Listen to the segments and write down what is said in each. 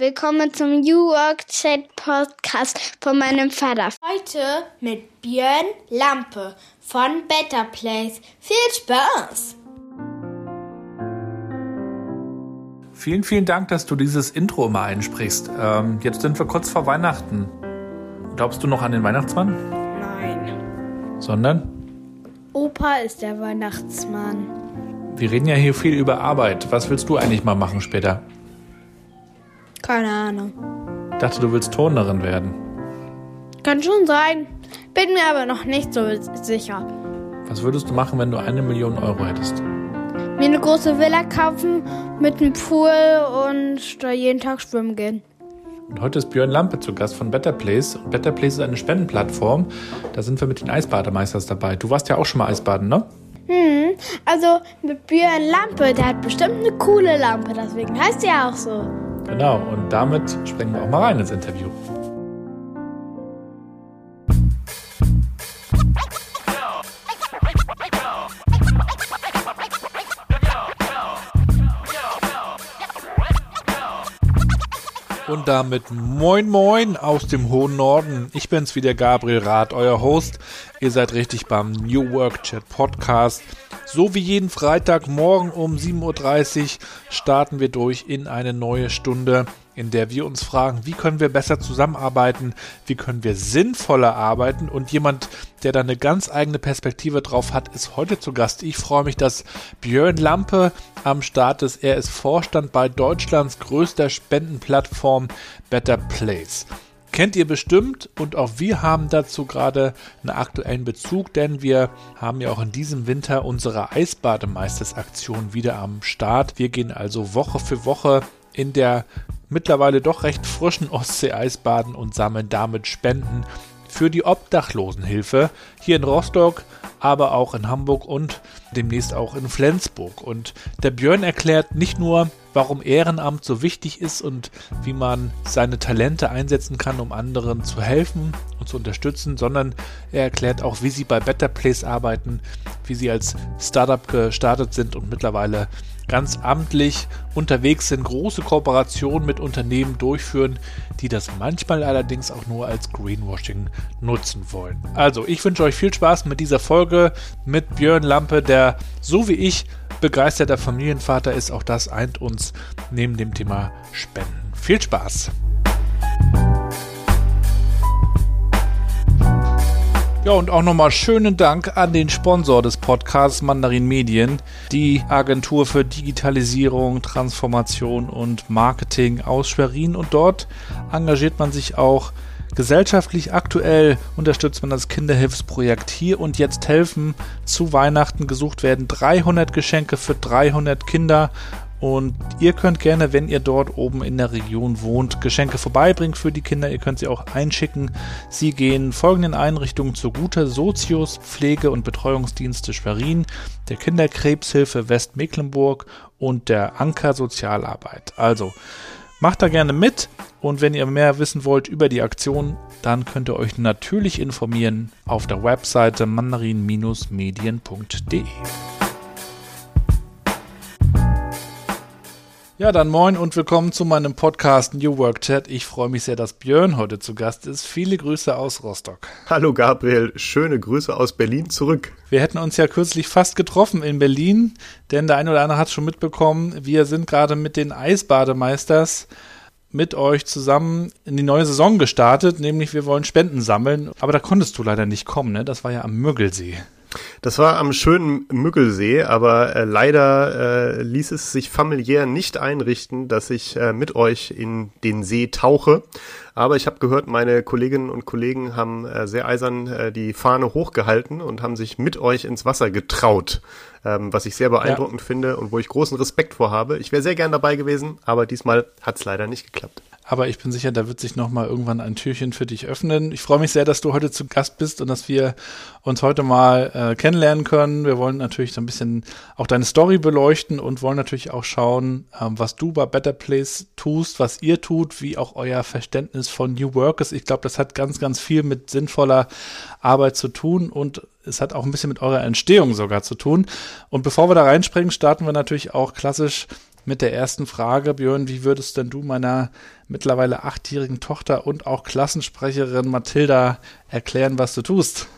Willkommen zum New Work Chat Podcast von meinem Vater. Heute mit Björn Lampe von Better Place. Viel Spaß! Vielen, vielen Dank, dass du dieses Intro mal einsprichst. Ähm, jetzt sind wir kurz vor Weihnachten. Glaubst du noch an den Weihnachtsmann? Nein. Sondern? Opa ist der Weihnachtsmann. Wir reden ja hier viel über Arbeit. Was willst du eigentlich mal machen später? Keine Ahnung. Ich dachte, du willst Turnerin werden. Kann schon sein. Bin mir aber noch nicht so sicher. Was würdest du machen, wenn du eine Million Euro hättest? Mir eine große Villa kaufen mit einem Pool und da jeden Tag schwimmen gehen. Und heute ist Björn Lampe zu Gast von Better Place. Und Better Place ist eine Spendenplattform. Da sind wir mit den Eisbademeisters dabei. Du warst ja auch schon mal Eisbaden, ne? Hm, also mit Björn Lampe, der hat bestimmt eine coole Lampe, deswegen heißt er auch so. Genau, und damit springen wir auch mal rein ins Interview. Und damit moin moin aus dem hohen Norden. Ich bin's wieder Gabriel Rath, euer Host. Ihr seid richtig beim New Work Chat Podcast. So wie jeden Freitagmorgen um 7.30 Uhr starten wir durch in eine neue Stunde, in der wir uns fragen, wie können wir besser zusammenarbeiten, wie können wir sinnvoller arbeiten und jemand, der da eine ganz eigene Perspektive drauf hat, ist heute zu Gast. Ich freue mich, dass Björn Lampe am Start ist. Er ist Vorstand bei Deutschlands größter Spendenplattform Better Place kennt ihr bestimmt und auch wir haben dazu gerade einen aktuellen Bezug, denn wir haben ja auch in diesem Winter unsere Eisbademeisters-Aktion wieder am Start. Wir gehen also Woche für Woche in der mittlerweile doch recht frischen Ostsee-Eisbaden und sammeln damit Spenden für die Obdachlosenhilfe hier in Rostock, aber auch in Hamburg und demnächst auch in Flensburg. Und der Björn erklärt nicht nur, warum Ehrenamt so wichtig ist und wie man seine Talente einsetzen kann, um anderen zu helfen und zu unterstützen, sondern er erklärt auch, wie sie bei Better Place arbeiten, wie sie als Startup gestartet sind und mittlerweile ganz amtlich unterwegs sind, große Kooperationen mit Unternehmen durchführen, die das manchmal allerdings auch nur als Greenwashing nutzen wollen. Also, ich wünsche euch viel Spaß mit dieser Folge mit Björn Lampe, der so wie ich begeisterter Familienvater ist. Auch das eint uns neben dem Thema Spenden. Viel Spaß! Ja, und auch nochmal schönen Dank an den Sponsor des Podcasts Mandarin Medien, die Agentur für Digitalisierung, Transformation und Marketing aus Schwerin. Und dort engagiert man sich auch gesellschaftlich aktuell unterstützt man das Kinderhilfsprojekt hier und jetzt helfen. Zu Weihnachten gesucht werden 300 Geschenke für 300 Kinder und ihr könnt gerne, wenn ihr dort oben in der Region wohnt, Geschenke vorbeibringen für die Kinder. Ihr könnt sie auch einschicken. Sie gehen folgenden Einrichtungen zugute: Sozius, Pflege- und Betreuungsdienste Schwerin, der Kinderkrebshilfe Westmecklenburg und der Anker Sozialarbeit. Also macht da gerne mit. Und wenn ihr mehr wissen wollt über die Aktion, dann könnt ihr euch natürlich informieren auf der Webseite mandarin-medien.de. Ja, dann moin und willkommen zu meinem Podcast New Work Chat. Ich freue mich sehr, dass Björn heute zu Gast ist. Viele Grüße aus Rostock. Hallo Gabriel, schöne Grüße aus Berlin zurück. Wir hätten uns ja kürzlich fast getroffen in Berlin, denn der eine oder andere hat schon mitbekommen, wir sind gerade mit den Eisbademeisters mit euch zusammen in die neue Saison gestartet, nämlich wir wollen Spenden sammeln. Aber da konntest du leider nicht kommen, ne? Das war ja am Müggelsee. Das war am schönen Müggelsee, aber äh, leider äh, ließ es sich familiär nicht einrichten, dass ich äh, mit euch in den See tauche. Aber ich habe gehört, meine Kolleginnen und Kollegen haben äh, sehr eisern äh, die Fahne hochgehalten und haben sich mit euch ins Wasser getraut, ähm, was ich sehr beeindruckend ja. finde und wo ich großen Respekt vor habe. Ich wäre sehr gern dabei gewesen, aber diesmal hat es leider nicht geklappt. Aber ich bin sicher, da wird sich noch mal irgendwann ein Türchen für dich öffnen. Ich freue mich sehr, dass du heute zu Gast bist und dass wir uns heute mal äh, kennenlernen können. Wir wollen natürlich so ein bisschen auch deine Story beleuchten und wollen natürlich auch schauen, ähm, was du bei Better Place tust, was ihr tut, wie auch euer Verständnis von New Work ist. Ich glaube, das hat ganz, ganz viel mit sinnvoller Arbeit zu tun und es hat auch ein bisschen mit eurer Entstehung sogar zu tun. Und bevor wir da reinspringen, starten wir natürlich auch klassisch mit der ersten Frage. Björn, wie würdest denn du meiner mittlerweile achtjährigen Tochter und auch Klassensprecherin Mathilda erklären, was du tust?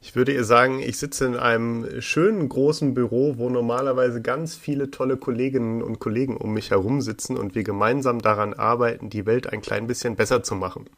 Ich würde ihr sagen, ich sitze in einem schönen großen Büro, wo normalerweise ganz viele tolle Kolleginnen und Kollegen um mich herum sitzen und wir gemeinsam daran arbeiten, die Welt ein klein bisschen besser zu machen.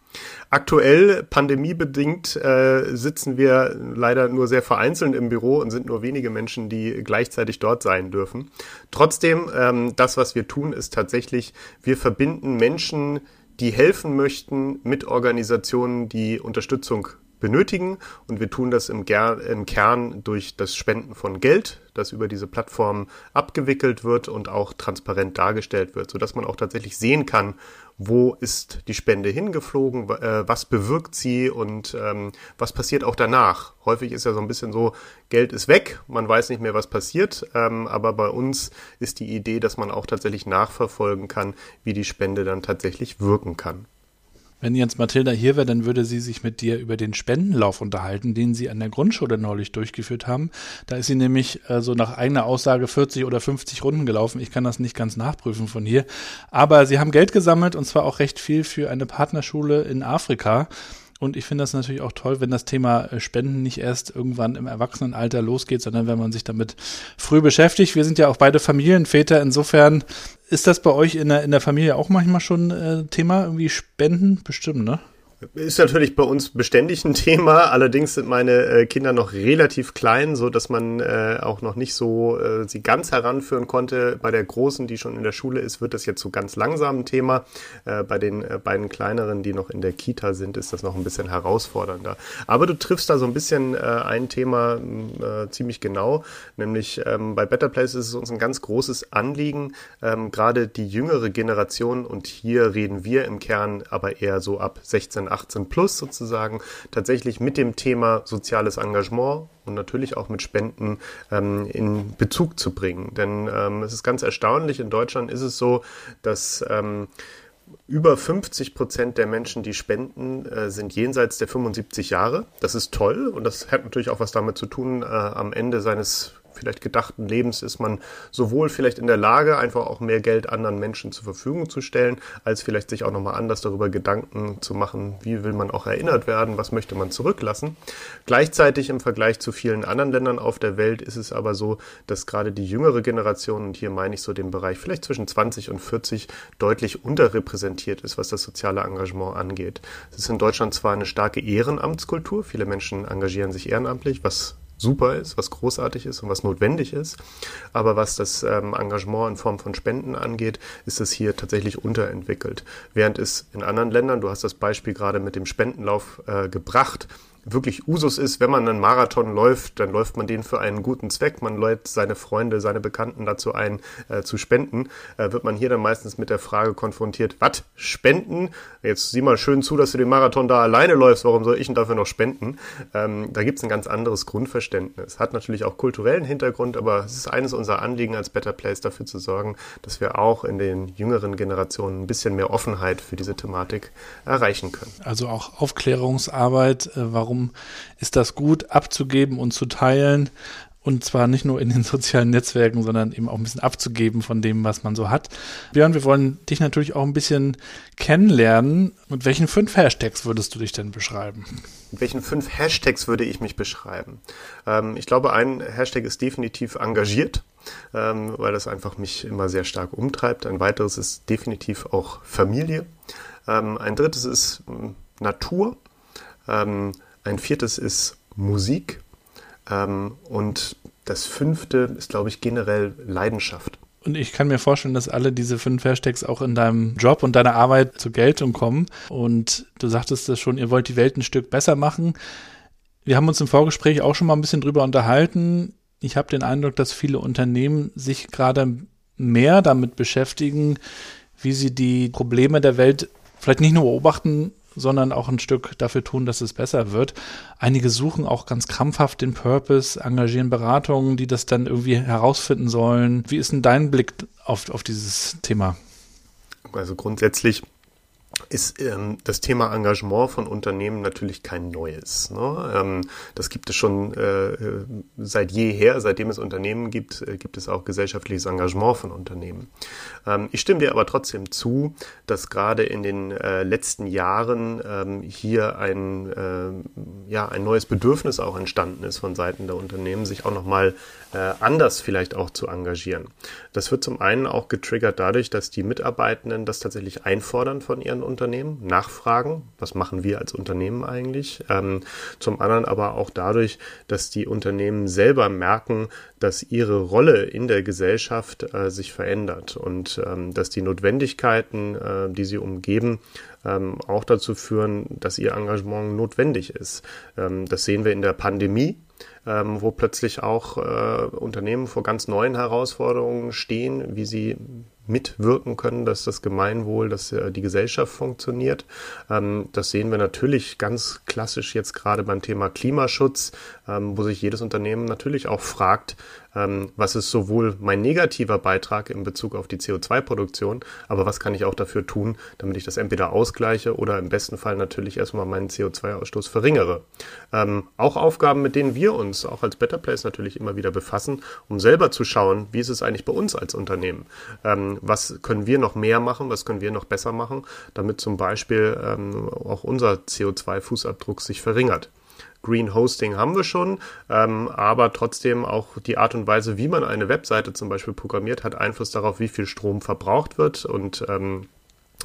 Aktuell, pandemiebedingt, äh, sitzen wir leider nur sehr vereinzelt im Büro und sind nur wenige Menschen, die gleichzeitig dort sein dürfen. Trotzdem, ähm, das, was wir tun, ist tatsächlich, wir verbinden Menschen, die helfen möchten, mit Organisationen, die Unterstützung benötigen. Und wir tun das im, Ger im Kern durch das Spenden von Geld, das über diese Plattform abgewickelt wird und auch transparent dargestellt wird, sodass man auch tatsächlich sehen kann, wo ist die Spende hingeflogen, äh, was bewirkt sie und ähm, was passiert auch danach. Häufig ist ja so ein bisschen so, Geld ist weg, man weiß nicht mehr, was passiert, ähm, aber bei uns ist die Idee, dass man auch tatsächlich nachverfolgen kann, wie die Spende dann tatsächlich wirken kann. Wenn jetzt Mathilda hier wäre, dann würde sie sich mit dir über den Spendenlauf unterhalten, den sie an der Grundschule neulich durchgeführt haben. Da ist sie nämlich äh, so nach eigener Aussage 40 oder 50 Runden gelaufen. Ich kann das nicht ganz nachprüfen von hier. Aber sie haben Geld gesammelt und zwar auch recht viel für eine Partnerschule in Afrika. Und ich finde das natürlich auch toll, wenn das Thema äh, Spenden nicht erst irgendwann im Erwachsenenalter losgeht, sondern wenn man sich damit früh beschäftigt. Wir sind ja auch beide Familienväter. Insofern ist das bei euch in der, in der Familie auch manchmal schon äh, Thema, irgendwie Spenden? Bestimmt, ne? Ist natürlich bei uns beständig ein Thema. Allerdings sind meine äh, Kinder noch relativ klein, so dass man äh, auch noch nicht so äh, sie ganz heranführen konnte. Bei der großen, die schon in der Schule ist, wird das jetzt so ganz langsam ein Thema. Äh, bei den äh, beiden kleineren, die noch in der Kita sind, ist das noch ein bisschen herausfordernder. Aber du triffst da so ein bisschen äh, ein Thema ziemlich genau, nämlich ähm, bei Better Place ist es uns ein ganz großes Anliegen, ähm, gerade die jüngere Generation und hier reden wir im Kern aber eher so ab 16 18 plus sozusagen tatsächlich mit dem Thema soziales Engagement und natürlich auch mit Spenden ähm, in Bezug zu bringen. Denn ähm, es ist ganz erstaunlich, in Deutschland ist es so, dass ähm, über 50 Prozent der Menschen, die spenden, äh, sind jenseits der 75 Jahre. Das ist toll und das hat natürlich auch was damit zu tun, äh, am Ende seines vielleicht gedachten Lebens ist man sowohl vielleicht in der Lage, einfach auch mehr Geld anderen Menschen zur Verfügung zu stellen, als vielleicht sich auch nochmal anders darüber Gedanken zu machen, wie will man auch erinnert werden, was möchte man zurücklassen. Gleichzeitig im Vergleich zu vielen anderen Ländern auf der Welt ist es aber so, dass gerade die jüngere Generation, und hier meine ich so den Bereich vielleicht zwischen 20 und 40, deutlich unterrepräsentiert ist, was das soziale Engagement angeht. Es ist in Deutschland zwar eine starke Ehrenamtskultur, viele Menschen engagieren sich ehrenamtlich, was super ist, was großartig ist und was notwendig ist. Aber was das ähm, Engagement in Form von Spenden angeht, ist es hier tatsächlich unterentwickelt. Während es in anderen Ländern, du hast das Beispiel gerade mit dem Spendenlauf äh, gebracht, wirklich Usus ist, wenn man einen Marathon läuft, dann läuft man den für einen guten Zweck. Man lädt seine Freunde, seine Bekannten dazu ein, äh, zu spenden. Äh, wird man hier dann meistens mit der Frage konfrontiert, was, spenden? Jetzt sieh mal schön zu, dass du den Marathon da alleine läufst, warum soll ich denn dafür noch spenden? Ähm, da gibt's ein ganz anderes Grundverständnis. Hat natürlich auch kulturellen Hintergrund, aber es ist eines unserer Anliegen als Better Place dafür zu sorgen, dass wir auch in den jüngeren Generationen ein bisschen mehr Offenheit für diese Thematik erreichen können. Also auch Aufklärungsarbeit, äh, warum warum ist das gut abzugeben und zu teilen und zwar nicht nur in den sozialen Netzwerken, sondern eben auch ein bisschen abzugeben von dem, was man so hat. Björn, wir wollen dich natürlich auch ein bisschen kennenlernen. Mit welchen fünf Hashtags würdest du dich denn beschreiben? Mit welchen fünf Hashtags würde ich mich beschreiben? Ähm, ich glaube, ein Hashtag ist definitiv engagiert, ähm, weil das einfach mich immer sehr stark umtreibt. Ein weiteres ist definitiv auch Familie. Ähm, ein drittes ist ähm, Natur. Ein viertes ist Musik. Ähm, und das fünfte ist, glaube ich, generell Leidenschaft. Und ich kann mir vorstellen, dass alle diese fünf Hashtags auch in deinem Job und deiner Arbeit zur Geltung kommen. Und du sagtest das schon, ihr wollt die Welt ein Stück besser machen. Wir haben uns im Vorgespräch auch schon mal ein bisschen drüber unterhalten. Ich habe den Eindruck, dass viele Unternehmen sich gerade mehr damit beschäftigen, wie sie die Probleme der Welt vielleicht nicht nur beobachten, sondern auch ein Stück dafür tun, dass es besser wird. Einige suchen auch ganz krampfhaft den Purpose, engagieren Beratungen, die das dann irgendwie herausfinden sollen. Wie ist denn dein Blick auf, auf dieses Thema? Also grundsätzlich ist ähm, das Thema Engagement von Unternehmen natürlich kein neues. Ne? Ähm, das gibt es schon äh, seit jeher, seitdem es Unternehmen gibt, äh, gibt es auch gesellschaftliches Engagement von Unternehmen. Ähm, ich stimme dir aber trotzdem zu, dass gerade in den äh, letzten Jahren ähm, hier ein, äh, ja, ein neues Bedürfnis auch entstanden ist von Seiten der Unternehmen, sich auch nochmal äh, anders vielleicht auch zu engagieren. Das wird zum einen auch getriggert dadurch, dass die Mitarbeitenden das tatsächlich einfordern von ihren Unternehmen, nachfragen, was machen wir als Unternehmen eigentlich. Ähm, zum anderen aber auch dadurch, dass die Unternehmen selber merken, dass ihre Rolle in der Gesellschaft äh, sich verändert und ähm, dass die Notwendigkeiten, äh, die sie umgeben, ähm, auch dazu führen, dass ihr Engagement notwendig ist. Ähm, das sehen wir in der Pandemie ähm, wo plötzlich auch äh, Unternehmen vor ganz neuen Herausforderungen stehen, wie sie mitwirken können, dass das Gemeinwohl, dass äh, die Gesellschaft funktioniert. Ähm, das sehen wir natürlich ganz klassisch jetzt gerade beim Thema Klimaschutz, ähm, wo sich jedes Unternehmen natürlich auch fragt, ähm, was ist sowohl mein negativer Beitrag in Bezug auf die CO2-Produktion, aber was kann ich auch dafür tun, damit ich das entweder ausgleiche oder im besten Fall natürlich erstmal meinen CO2-Ausstoß verringere. Auch Aufgaben, mit denen wir uns auch als Better Place natürlich immer wieder befassen, um selber zu schauen, wie ist es eigentlich bei uns als Unternehmen? Was können wir noch mehr machen, was können wir noch besser machen, damit zum Beispiel ähm, auch unser CO2-Fußabdruck sich verringert. Green Hosting haben wir schon, ähm, aber trotzdem auch die Art und Weise, wie man eine Webseite zum Beispiel programmiert, hat Einfluss darauf, wie viel Strom verbraucht wird und ähm,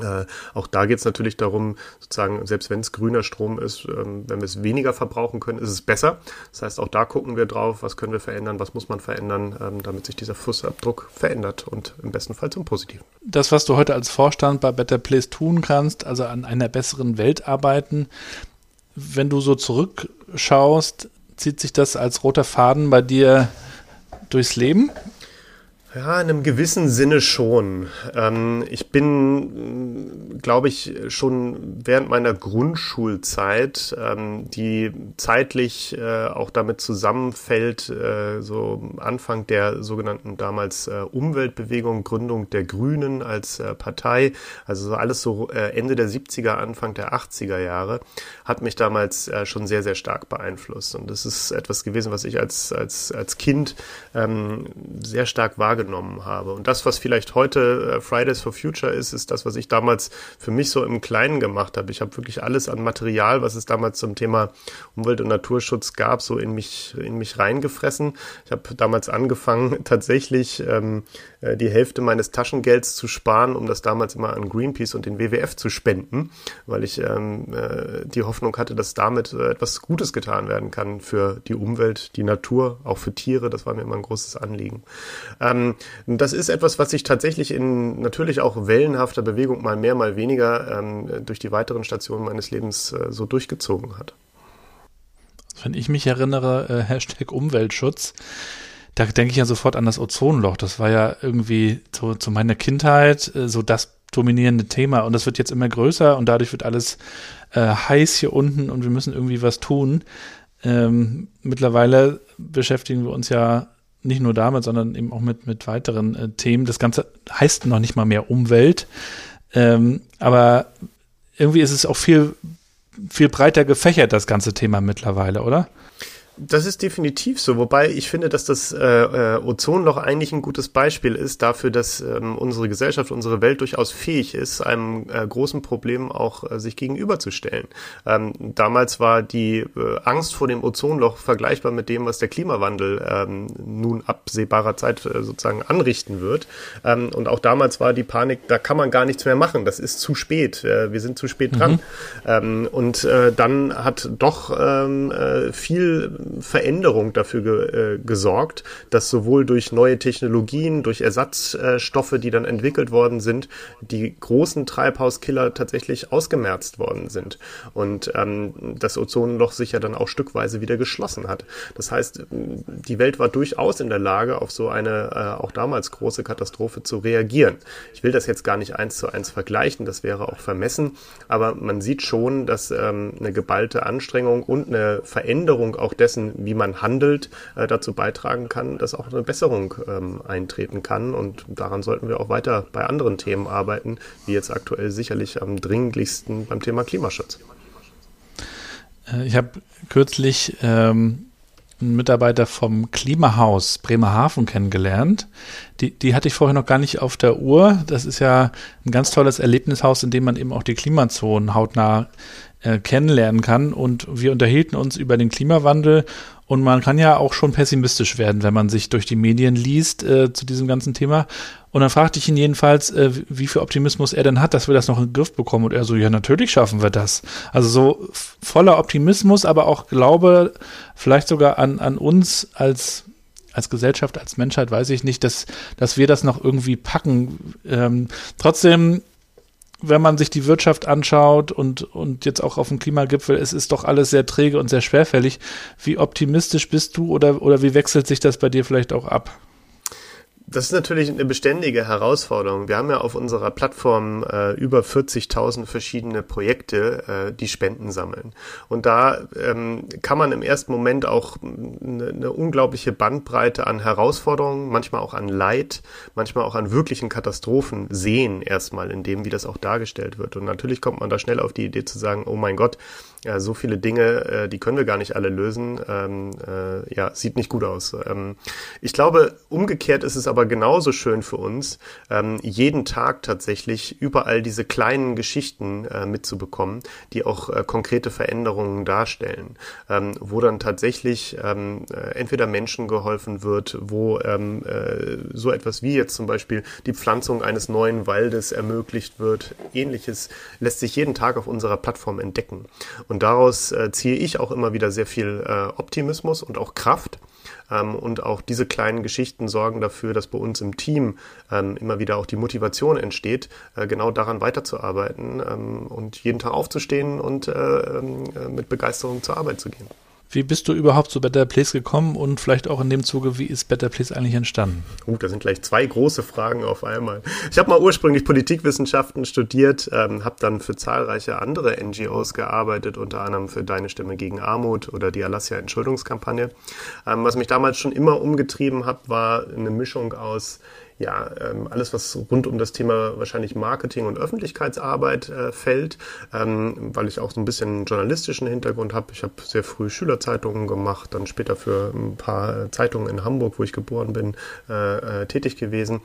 äh, auch da geht es natürlich darum, sozusagen, selbst wenn es grüner Strom ist, ähm, wenn wir es weniger verbrauchen können, ist es besser. Das heißt, auch da gucken wir drauf, was können wir verändern, was muss man verändern, ähm, damit sich dieser Fußabdruck verändert und im besten Fall zum Positiven. Das, was du heute als Vorstand bei Better Place tun kannst, also an einer besseren Welt arbeiten, wenn du so zurückschaust, zieht sich das als roter Faden bei dir durchs Leben? Ja, in einem gewissen Sinne schon. Ähm, ich bin, glaube ich, schon während meiner Grundschulzeit, ähm, die zeitlich äh, auch damit zusammenfällt, äh, so Anfang der sogenannten damals äh, Umweltbewegung, Gründung der Grünen als äh, Partei, also so alles so äh, Ende der 70er, Anfang der 80er Jahre, hat mich damals äh, schon sehr, sehr stark beeinflusst. Und das ist etwas gewesen, was ich als, als, als Kind ähm, sehr stark wahrgenommen wahrgenommen habe. Und das, was vielleicht heute äh, Fridays for Future ist, ist das, was ich damals für mich so im Kleinen gemacht habe. Ich habe wirklich alles an Material, was es damals zum Thema Umwelt- und Naturschutz gab, so in mich, in mich reingefressen. Ich habe damals angefangen, tatsächlich ähm, äh, die Hälfte meines Taschengelds zu sparen, um das damals immer an Greenpeace und den WWF zu spenden, weil ich ähm, äh, die Hoffnung hatte, dass damit äh, etwas Gutes getan werden kann für die Umwelt, die Natur, auch für Tiere. Das war mir immer ein großes Anliegen. Ähm, das ist etwas, was sich tatsächlich in natürlich auch wellenhafter Bewegung mal mehr, mal weniger ähm, durch die weiteren Stationen meines Lebens äh, so durchgezogen hat. Wenn ich mich erinnere, äh, Hashtag Umweltschutz, da denke ich ja sofort an das Ozonloch. Das war ja irgendwie zu, zu meiner Kindheit äh, so das dominierende Thema. Und das wird jetzt immer größer und dadurch wird alles äh, heiß hier unten und wir müssen irgendwie was tun. Ähm, mittlerweile beschäftigen wir uns ja nicht nur damit, sondern eben auch mit, mit weiteren äh, Themen. Das Ganze heißt noch nicht mal mehr Umwelt. Ähm, aber irgendwie ist es auch viel, viel breiter gefächert, das ganze Thema mittlerweile, oder? Das ist definitiv so, wobei ich finde, dass das äh, äh, Ozonloch eigentlich ein gutes Beispiel ist dafür, dass ähm, unsere Gesellschaft, unsere Welt durchaus fähig ist, einem äh, großen Problem auch äh, sich gegenüberzustellen. Ähm, damals war die äh, Angst vor dem Ozonloch vergleichbar mit dem, was der Klimawandel ähm, nun absehbarer Zeit äh, sozusagen anrichten wird. Ähm, und auch damals war die Panik, da kann man gar nichts mehr machen, das ist zu spät, äh, wir sind zu spät dran. Mhm. Ähm, und äh, dann hat doch ähm, äh, viel Veränderung dafür ge, äh, gesorgt, dass sowohl durch neue Technologien, durch Ersatzstoffe, die dann entwickelt worden sind, die großen Treibhauskiller tatsächlich ausgemerzt worden sind und ähm, das Ozonloch sich ja dann auch stückweise wieder geschlossen hat. Das heißt, die Welt war durchaus in der Lage, auf so eine äh, auch damals große Katastrophe zu reagieren. Ich will das jetzt gar nicht eins zu eins vergleichen, das wäre auch vermessen, aber man sieht schon, dass ähm, eine geballte Anstrengung und eine Veränderung auch dessen, dessen, wie man handelt, äh, dazu beitragen kann, dass auch eine Besserung ähm, eintreten kann. Und daran sollten wir auch weiter bei anderen Themen arbeiten, wie jetzt aktuell sicherlich am dringlichsten beim Thema Klimaschutz. Äh, ich habe kürzlich ähm, einen Mitarbeiter vom Klimahaus Bremerhaven kennengelernt. Die, die hatte ich vorher noch gar nicht auf der Uhr. Das ist ja ein ganz tolles Erlebnishaus, in dem man eben auch die Klimazonen hautnah äh, kennenlernen kann. Und wir unterhielten uns über den Klimawandel. Und man kann ja auch schon pessimistisch werden, wenn man sich durch die Medien liest äh, zu diesem ganzen Thema. Und dann fragte ich ihn jedenfalls, äh, wie viel Optimismus er denn hat, dass wir das noch in den Griff bekommen. Und er so, ja, natürlich schaffen wir das. Also so voller Optimismus, aber auch Glaube, vielleicht sogar an, an uns als als Gesellschaft, als Menschheit weiß ich nicht, dass, dass wir das noch irgendwie packen. Ähm, trotzdem, wenn man sich die Wirtschaft anschaut und, und jetzt auch auf dem Klimagipfel, es ist doch alles sehr träge und sehr schwerfällig. Wie optimistisch bist du oder, oder wie wechselt sich das bei dir vielleicht auch ab? Das ist natürlich eine beständige Herausforderung. Wir haben ja auf unserer Plattform äh, über 40.000 verschiedene Projekte, äh, die Spenden sammeln. Und da ähm, kann man im ersten Moment auch eine, eine, unglaubliche Bandbreite an Herausforderungen, manchmal auch an Leid, manchmal auch an wirklichen Katastrophen sehen, erstmal in dem, wie das auch dargestellt wird. Und natürlich kommt man da schnell auf die Idee zu sagen, oh mein Gott, ja, so viele Dinge, äh, die können wir gar nicht alle lösen. Ähm, äh, ja, sieht nicht gut aus. Ähm, ich glaube, umgekehrt ist es aber genauso schön für uns, ähm, jeden Tag tatsächlich überall diese kleinen Geschichten äh, mitzubekommen, die auch äh, konkrete Veränderungen darstellen, ähm, wo dann tatsächlich ähm, äh, entweder Menschen geholfen wird, wo ähm, äh, so etwas wie jetzt zum Beispiel die Pflanzung eines neuen Waldes ermöglicht wird. Ähnliches lässt sich jeden Tag auf unserer Plattform entdecken. Und und daraus äh, ziehe ich auch immer wieder sehr viel äh, Optimismus und auch Kraft. Ähm, und auch diese kleinen Geschichten sorgen dafür, dass bei uns im Team ähm, immer wieder auch die Motivation entsteht, äh, genau daran weiterzuarbeiten ähm, und jeden Tag aufzustehen und äh, ähm, äh, mit Begeisterung zur Arbeit zu gehen. Wie bist du überhaupt zu Better Place gekommen und vielleicht auch in dem Zuge, wie ist Better Place eigentlich entstanden? Uh, da sind gleich zwei große Fragen auf einmal. Ich habe mal ursprünglich Politikwissenschaften studiert, ähm, habe dann für zahlreiche andere NGOs gearbeitet, unter anderem für Deine Stimme gegen Armut oder die Alassia Entschuldungskampagne. Ähm, was mich damals schon immer umgetrieben hat, war eine Mischung aus ja, ähm, alles, was rund um das Thema wahrscheinlich Marketing und Öffentlichkeitsarbeit äh, fällt, ähm, weil ich auch so ein bisschen journalistischen Hintergrund habe. Ich habe sehr früh Schülerzeitungen gemacht, dann später für ein paar Zeitungen in Hamburg, wo ich geboren bin, äh, äh, tätig gewesen.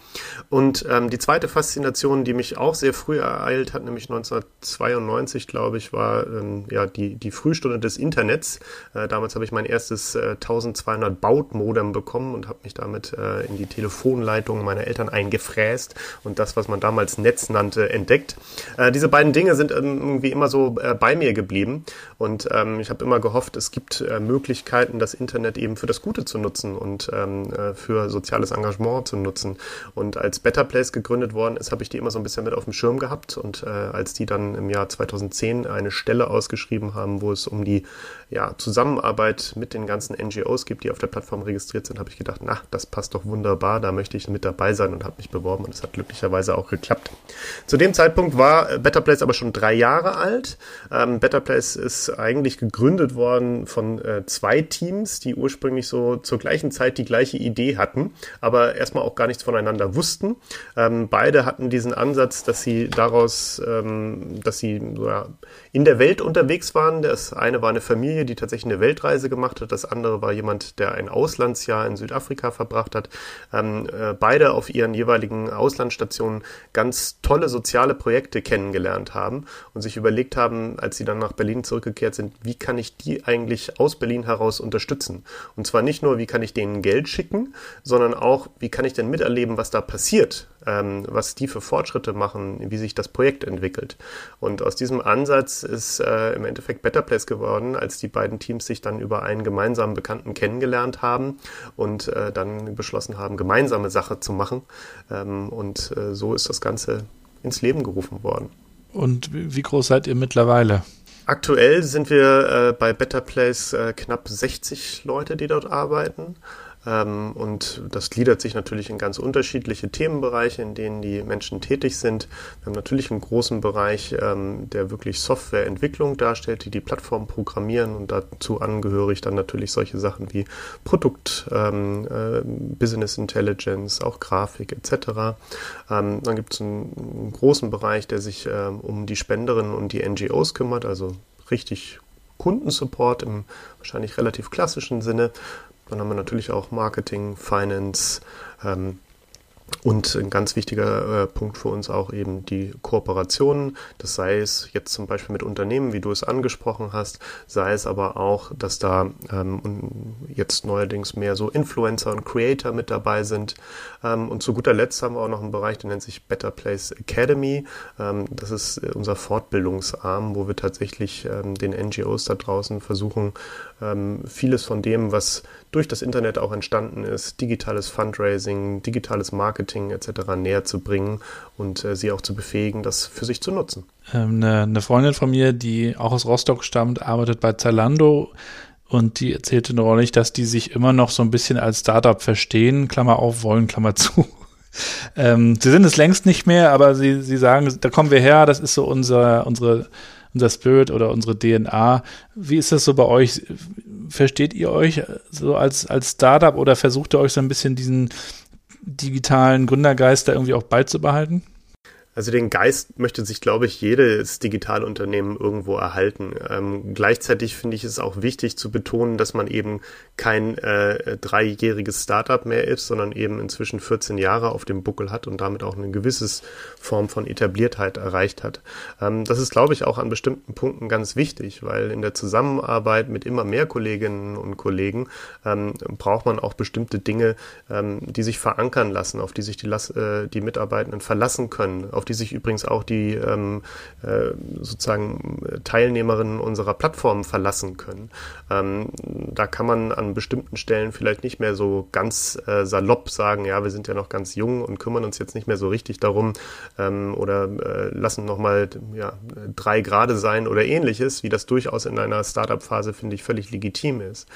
Und ähm, die zweite Faszination, die mich auch sehr früh ereilt hat, nämlich 1992, glaube ich, war ähm, ja die, die Frühstunde des Internets. Äh, damals habe ich mein erstes äh, 1200 Baut-Modem bekommen und habe mich damit äh, in die Telefonleitung meiner meine Eltern eingefräst und das, was man damals Netz nannte, entdeckt. Äh, diese beiden Dinge sind ähm, irgendwie immer so äh, bei mir geblieben und ähm, ich habe immer gehofft, es gibt äh, Möglichkeiten, das Internet eben für das Gute zu nutzen und ähm, äh, für soziales Engagement zu nutzen. Und als Better Place gegründet worden ist, habe ich die immer so ein bisschen mit auf dem Schirm gehabt und äh, als die dann im Jahr 2010 eine Stelle ausgeschrieben haben, wo es um die ja, Zusammenarbeit mit den ganzen NGOs gibt, die auf der Plattform registriert sind, habe ich gedacht, na, das passt doch wunderbar, da möchte ich mit dabei dabei sein und habe mich beworben und es hat glücklicherweise auch geklappt. Zu dem Zeitpunkt war Better Place aber schon drei Jahre alt. Ähm, Better Place ist eigentlich gegründet worden von äh, zwei Teams, die ursprünglich so zur gleichen Zeit die gleiche Idee hatten, aber erstmal auch gar nichts voneinander wussten. Ähm, beide hatten diesen Ansatz, dass sie daraus, ähm, dass sie ja, in der Welt unterwegs waren. Das eine war eine Familie, die tatsächlich eine Weltreise gemacht hat. Das andere war jemand, der ein Auslandsjahr in Südafrika verbracht hat. Ähm, äh, beide auf ihren jeweiligen Auslandsstationen ganz tolle soziale Projekte kennengelernt haben und sich überlegt haben, als sie dann nach Berlin zurückgekehrt sind, wie kann ich die eigentlich aus Berlin heraus unterstützen? Und zwar nicht nur, wie kann ich denen Geld schicken, sondern auch, wie kann ich denn miterleben, was da passiert, ähm, was die für Fortschritte machen, wie sich das Projekt entwickelt. Und aus diesem Ansatz ist äh, im Endeffekt Better Place geworden, als die beiden Teams sich dann über einen gemeinsamen Bekannten kennengelernt haben und äh, dann beschlossen haben, gemeinsame Sache zu machen. Ähm, und äh, so ist das Ganze ins Leben gerufen worden. Und wie groß seid ihr mittlerweile? Aktuell sind wir äh, bei Better Place äh, knapp 60 Leute, die dort arbeiten. Ähm, und das gliedert sich natürlich in ganz unterschiedliche Themenbereiche, in denen die Menschen tätig sind. Wir haben natürlich einen großen Bereich, ähm, der wirklich Softwareentwicklung darstellt, die die Plattform programmieren und dazu angehörig dann natürlich solche Sachen wie Produkt, ähm, äh, Business Intelligence, auch Grafik etc. Dann gibt es einen, großen Bereich, der sich um die Spenderinnen und die NGOs kümmert, also richtig Kundensupport im wahrscheinlich relativ klassischen Sinne. Dann haben wir natürlich auch Marketing, Finance, ähm, und ein ganz wichtiger äh, Punkt für uns auch eben die Kooperationen. Das sei es jetzt zum Beispiel mit Unternehmen, wie du es angesprochen hast, sei es aber auch, dass da ähm, jetzt neuerdings mehr so Influencer und Creator mit dabei sind. Ähm, und zu guter Letzt haben wir auch noch einen Bereich, der nennt sich Better Place Academy. Ähm, das ist unser Fortbildungsarm, wo wir tatsächlich ähm, den NGOs da draußen versuchen, ähm, vieles von dem, was durch das Internet auch entstanden ist, digitales Fundraising, digitales Marketing etc. näher zu bringen und äh, sie auch zu befähigen, das für sich zu nutzen. Ähm, eine, eine Freundin von mir, die auch aus Rostock stammt, arbeitet bei Zalando und die erzählte neulich, dass die sich immer noch so ein bisschen als Startup verstehen, Klammer auf, wollen, Klammer zu. Ähm, sie sind es längst nicht mehr, aber sie, sie sagen, da kommen wir her, das ist so unser, unsere unser Spirit oder unsere DNA. Wie ist das so bei euch? Versteht ihr euch so als, als Startup oder versucht ihr euch so ein bisschen diesen digitalen Gründergeist da irgendwie auch beizubehalten? Also den Geist möchte sich, glaube ich, jedes Digitalunternehmen irgendwo erhalten. Ähm, gleichzeitig finde ich es auch wichtig zu betonen, dass man eben kein äh, dreijähriges Startup mehr ist, sondern eben inzwischen 14 Jahre auf dem Buckel hat und damit auch eine gewisse Form von Etabliertheit erreicht hat. Ähm, das ist, glaube ich, auch an bestimmten Punkten ganz wichtig, weil in der Zusammenarbeit mit immer mehr Kolleginnen und Kollegen ähm, braucht man auch bestimmte Dinge, ähm, die sich verankern lassen, auf die sich die, äh, die Mitarbeitenden verlassen können auf die sich übrigens auch die ähm, äh, sozusagen Teilnehmerinnen unserer Plattform verlassen können. Ähm, da kann man an bestimmten Stellen vielleicht nicht mehr so ganz äh, salopp sagen, ja, wir sind ja noch ganz jung und kümmern uns jetzt nicht mehr so richtig darum ähm, oder äh, lassen nochmal ja, drei Grade sein oder ähnliches, wie das durchaus in einer Startup-Phase, finde ich, völlig legitim ist.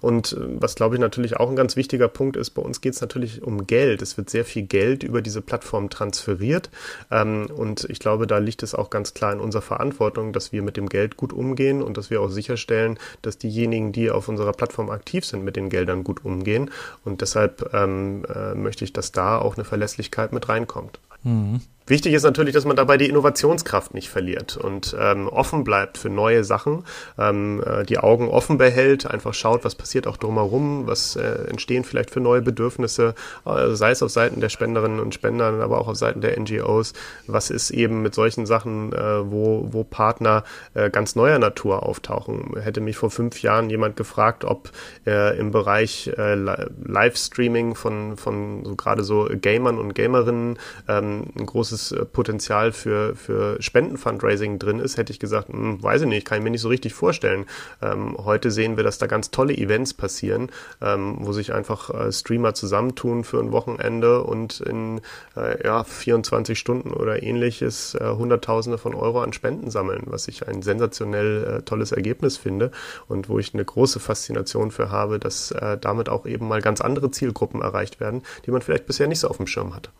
Und äh, was, glaube ich, natürlich auch ein ganz wichtiger Punkt ist, bei uns geht es natürlich um Geld. Es wird sehr viel Geld über diese Plattform transferiert. Ähm, und ich glaube, da liegt es auch ganz klar in unserer Verantwortung, dass wir mit dem Geld gut umgehen und dass wir auch sicherstellen, dass diejenigen, die auf unserer Plattform aktiv sind, mit den Geldern gut umgehen. Und deshalb ähm, äh, möchte ich, dass da auch eine Verlässlichkeit mit reinkommt. Mhm. Wichtig ist natürlich, dass man dabei die Innovationskraft nicht verliert und ähm, offen bleibt für neue Sachen, ähm, äh, die Augen offen behält, einfach schaut, was passiert auch drumherum, was äh, entstehen vielleicht für neue Bedürfnisse, äh, sei es auf Seiten der Spenderinnen und Spender, aber auch auf Seiten der NGOs. Was ist eben mit solchen Sachen, äh, wo, wo Partner äh, ganz neuer Natur auftauchen? Hätte mich vor fünf Jahren jemand gefragt, ob äh, im Bereich äh, Livestreaming von, von so gerade so Gamern und Gamerinnen ähm, ein großes großes äh, Potenzial für, für Spendenfundraising drin ist, hätte ich gesagt, hm, weiß ich nicht, kann ich mir nicht so richtig vorstellen. Ähm, heute sehen wir, dass da ganz tolle Events passieren, ähm, wo sich einfach äh, Streamer zusammentun für ein Wochenende und in äh, ja, 24 Stunden oder ähnliches äh, Hunderttausende von Euro an Spenden sammeln, was ich ein sensationell äh, tolles Ergebnis finde und wo ich eine große Faszination für habe, dass äh, damit auch eben mal ganz andere Zielgruppen erreicht werden, die man vielleicht bisher nicht so auf dem Schirm hatte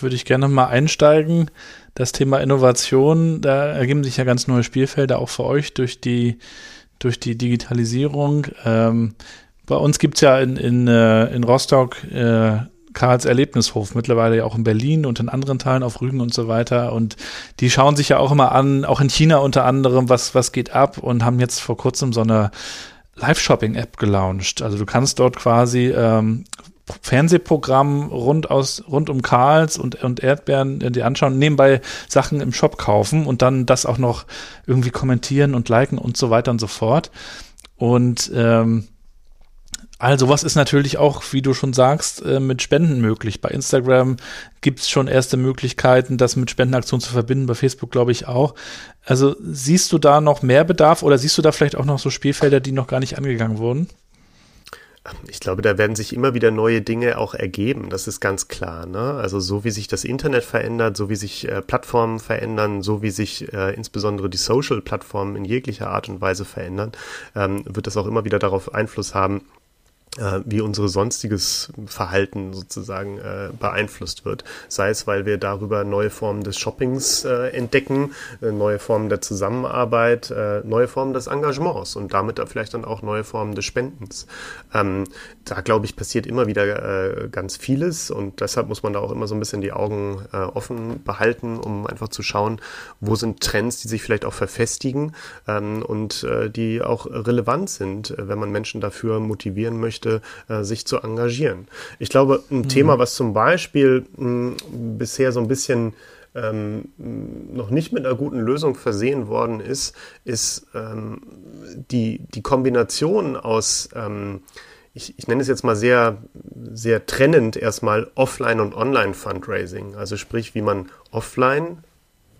würde ich gerne mal einsteigen. Das Thema Innovation, da ergeben sich ja ganz neue Spielfelder auch für euch durch die, durch die Digitalisierung. Ähm, bei uns gibt's ja in, in, äh, in Rostock äh, Karls Erlebnishof, mittlerweile ja auch in Berlin und in anderen Teilen auf Rügen und so weiter. Und die schauen sich ja auch immer an, auch in China unter anderem, was, was geht ab und haben jetzt vor kurzem so eine Live-Shopping-App gelauncht. Also du kannst dort quasi ähm, Fernsehprogramm rund aus rund um Karls und, und Erdbeeren äh, die anschauen, nebenbei Sachen im Shop kaufen und dann das auch noch irgendwie kommentieren und liken und so weiter und so fort. Und ähm, also was ist natürlich auch, wie du schon sagst, äh, mit Spenden möglich. Bei Instagram gibt's schon erste Möglichkeiten, das mit Spendenaktionen zu verbinden, bei Facebook glaube ich auch. Also siehst du da noch mehr Bedarf oder siehst du da vielleicht auch noch so Spielfelder, die noch gar nicht angegangen wurden? Ich glaube, da werden sich immer wieder neue Dinge auch ergeben. Das ist ganz klar. Ne? Also so wie sich das Internet verändert, so wie sich äh, Plattformen verändern, so wie sich äh, insbesondere die Social-Plattformen in jeglicher Art und Weise verändern, ähm, wird das auch immer wieder darauf Einfluss haben, äh, wie unsere sonstiges Verhalten sozusagen äh, beeinflusst wird. Sei es, weil wir darüber neue Formen des Shoppings äh, entdecken, äh, neue Formen der Zusammenarbeit, äh, neue Formen des Engagements und damit vielleicht dann auch neue Formen des Spendens. Ähm, da glaube ich, passiert immer wieder äh, ganz vieles und deshalb muss man da auch immer so ein bisschen die Augen offen behalten, um einfach zu schauen, wo sind Trends, die sich vielleicht auch verfestigen ähm, und die auch relevant sind, wenn man Menschen dafür motivieren möchte, möchte, äh, sich zu engagieren. Ich glaube, ein mhm. Thema, was zum Beispiel mh, bisher so ein bisschen ähm, noch nicht mit einer guten Lösung versehen worden ist, ist ähm, die, die Kombination aus ähm, ich, ich nenne es jetzt mal sehr, sehr trennend erstmal Offline- und Online-Fundraising. Also sprich, wie man offline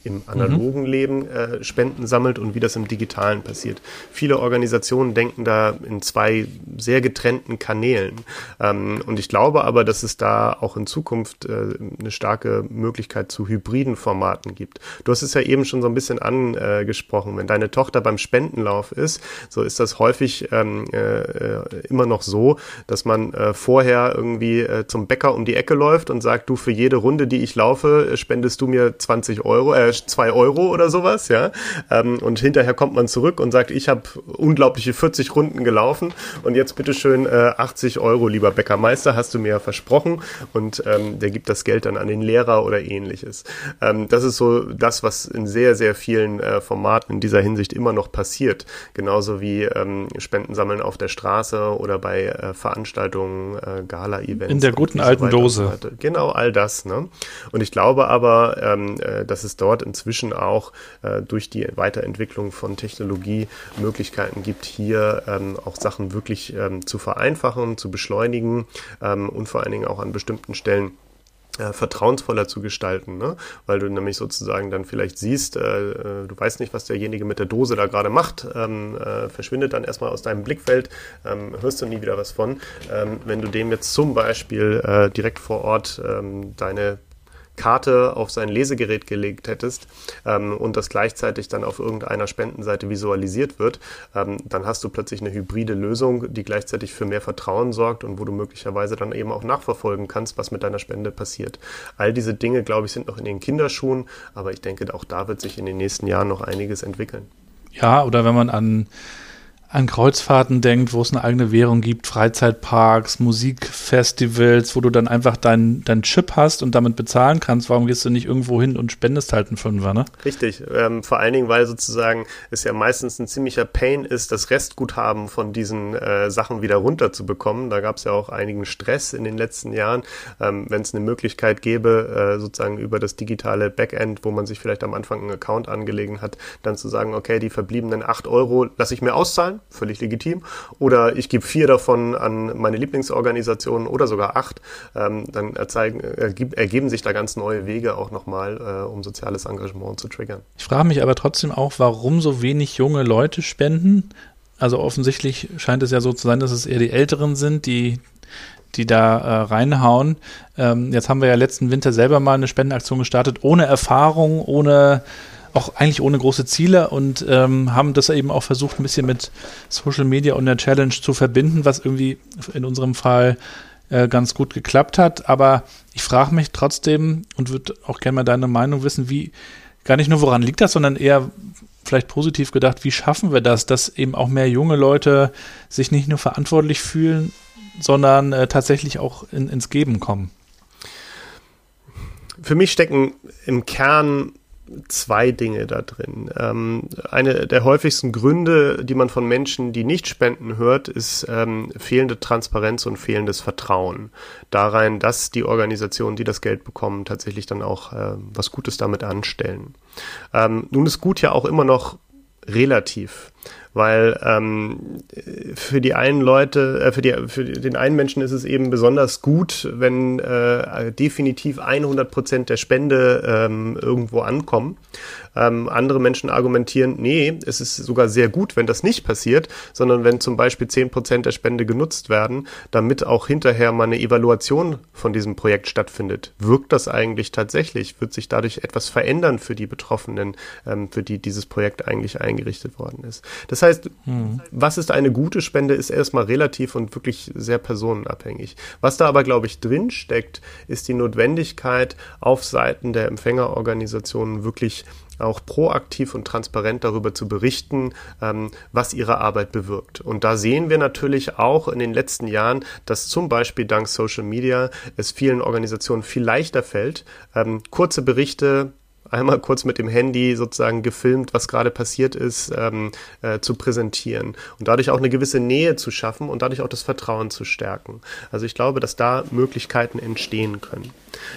im analogen mhm. Leben äh, Spenden sammelt und wie das im digitalen passiert. Viele Organisationen denken da in zwei sehr getrennten Kanälen. Ähm, und ich glaube aber, dass es da auch in Zukunft äh, eine starke Möglichkeit zu hybriden Formaten gibt. Du hast es ja eben schon so ein bisschen angesprochen. Wenn deine Tochter beim Spendenlauf ist, so ist das häufig ähm, äh, immer noch so, dass man äh, vorher irgendwie äh, zum Bäcker um die Ecke läuft und sagt, du für jede Runde, die ich laufe, spendest du mir 20 Euro, äh, zwei Euro oder sowas, ja. Ähm, und hinterher kommt man zurück und sagt, ich habe unglaubliche 40 Runden gelaufen und jetzt bitteschön äh, 80 Euro, lieber Bäckermeister, hast du mir ja versprochen. Und ähm, der gibt das Geld dann an den Lehrer oder ähnliches. Ähm, das ist so das, was in sehr, sehr vielen äh, Formaten in dieser Hinsicht immer noch passiert. Genauso wie ähm, Spenden sammeln auf der Straße oder bei äh, Veranstaltungen, äh, Gala-Events. In der guten alten so Dose. So genau, all das. Ne? Und ich glaube aber, ähm, äh, dass es dort inzwischen auch äh, durch die Weiterentwicklung von Technologie Möglichkeiten gibt, hier ähm, auch Sachen wirklich ähm, zu vereinfachen, zu beschleunigen ähm, und vor allen Dingen auch an bestimmten Stellen äh, vertrauensvoller zu gestalten, ne? weil du nämlich sozusagen dann vielleicht siehst, äh, äh, du weißt nicht, was derjenige mit der Dose da gerade macht, ähm, äh, verschwindet dann erstmal aus deinem Blickfeld, ähm, hörst du nie wieder was von. Ähm, wenn du dem jetzt zum Beispiel äh, direkt vor Ort ähm, deine Karte auf sein Lesegerät gelegt hättest ähm, und das gleichzeitig dann auf irgendeiner Spendenseite visualisiert wird, ähm, dann hast du plötzlich eine hybride Lösung, die gleichzeitig für mehr Vertrauen sorgt und wo du möglicherweise dann eben auch nachverfolgen kannst, was mit deiner Spende passiert. All diese Dinge, glaube ich, sind noch in den Kinderschuhen, aber ich denke, auch da wird sich in den nächsten Jahren noch einiges entwickeln. Ja, oder wenn man an an Kreuzfahrten denkt, wo es eine eigene Währung gibt, Freizeitparks, Musikfestivals, wo du dann einfach deinen dein Chip hast und damit bezahlen kannst, warum gehst du nicht irgendwo hin und spendest halt einen Fünfer, ne? Richtig, ähm, vor allen Dingen, weil sozusagen es ja meistens ein ziemlicher Pain ist, das Restguthaben von diesen äh, Sachen wieder runterzubekommen. Da gab es ja auch einigen Stress in den letzten Jahren. Ähm, Wenn es eine Möglichkeit gäbe, äh, sozusagen über das digitale Backend, wo man sich vielleicht am Anfang einen Account angelegen hat, dann zu sagen, okay, die verbliebenen acht Euro lasse ich mir auszahlen völlig legitim. Oder ich gebe vier davon an meine Lieblingsorganisationen oder sogar acht. Ähm, dann erzeigen, ergib, ergeben sich da ganz neue Wege auch nochmal, äh, um soziales Engagement zu triggern. Ich frage mich aber trotzdem auch, warum so wenig junge Leute spenden. Also offensichtlich scheint es ja so zu sein, dass es eher die Älteren sind, die die da äh, reinhauen. Ähm, jetzt haben wir ja letzten Winter selber mal eine Spendenaktion gestartet, ohne Erfahrung, ohne auch eigentlich ohne große Ziele und ähm, haben das eben auch versucht, ein bisschen mit Social Media und der Challenge zu verbinden, was irgendwie in unserem Fall äh, ganz gut geklappt hat. Aber ich frage mich trotzdem und würde auch gerne mal deine Meinung wissen, wie, gar nicht nur woran liegt das, sondern eher vielleicht positiv gedacht, wie schaffen wir das, dass eben auch mehr junge Leute sich nicht nur verantwortlich fühlen, sondern äh, tatsächlich auch in, ins Geben kommen? Für mich stecken im Kern zwei Dinge da drin. Ähm, eine der häufigsten Gründe, die man von Menschen, die nicht spenden, hört, ist ähm, fehlende Transparenz und fehlendes Vertrauen darein, dass die Organisationen, die das Geld bekommen, tatsächlich dann auch äh, was Gutes damit anstellen. Ähm, nun ist gut ja auch immer noch relativ weil ähm, für die einen Leute, äh, für, die, für den einen Menschen ist es eben besonders gut, wenn äh, definitiv 100 Prozent der Spende ähm, irgendwo ankommen. Ähm, andere Menschen argumentieren, nee, es ist sogar sehr gut, wenn das nicht passiert, sondern wenn zum Beispiel 10 Prozent der Spende genutzt werden, damit auch hinterher mal eine Evaluation von diesem Projekt stattfindet. Wirkt das eigentlich tatsächlich? Wird sich dadurch etwas verändern für die Betroffenen, ähm, für die dieses Projekt eigentlich eingerichtet worden ist? Das heißt, hm. was ist eine gute Spende, ist erstmal relativ und wirklich sehr personenabhängig. Was da aber, glaube ich, drin steckt, ist die Notwendigkeit, auf Seiten der Empfängerorganisationen wirklich auch proaktiv und transparent darüber zu berichten, ähm, was ihre Arbeit bewirkt. Und da sehen wir natürlich auch in den letzten Jahren, dass zum Beispiel dank Social Media es vielen Organisationen viel leichter fällt, ähm, kurze Berichte einmal kurz mit dem Handy sozusagen gefilmt, was gerade passiert ist, ähm, äh, zu präsentieren und dadurch auch eine gewisse Nähe zu schaffen und dadurch auch das Vertrauen zu stärken. Also ich glaube, dass da Möglichkeiten entstehen können.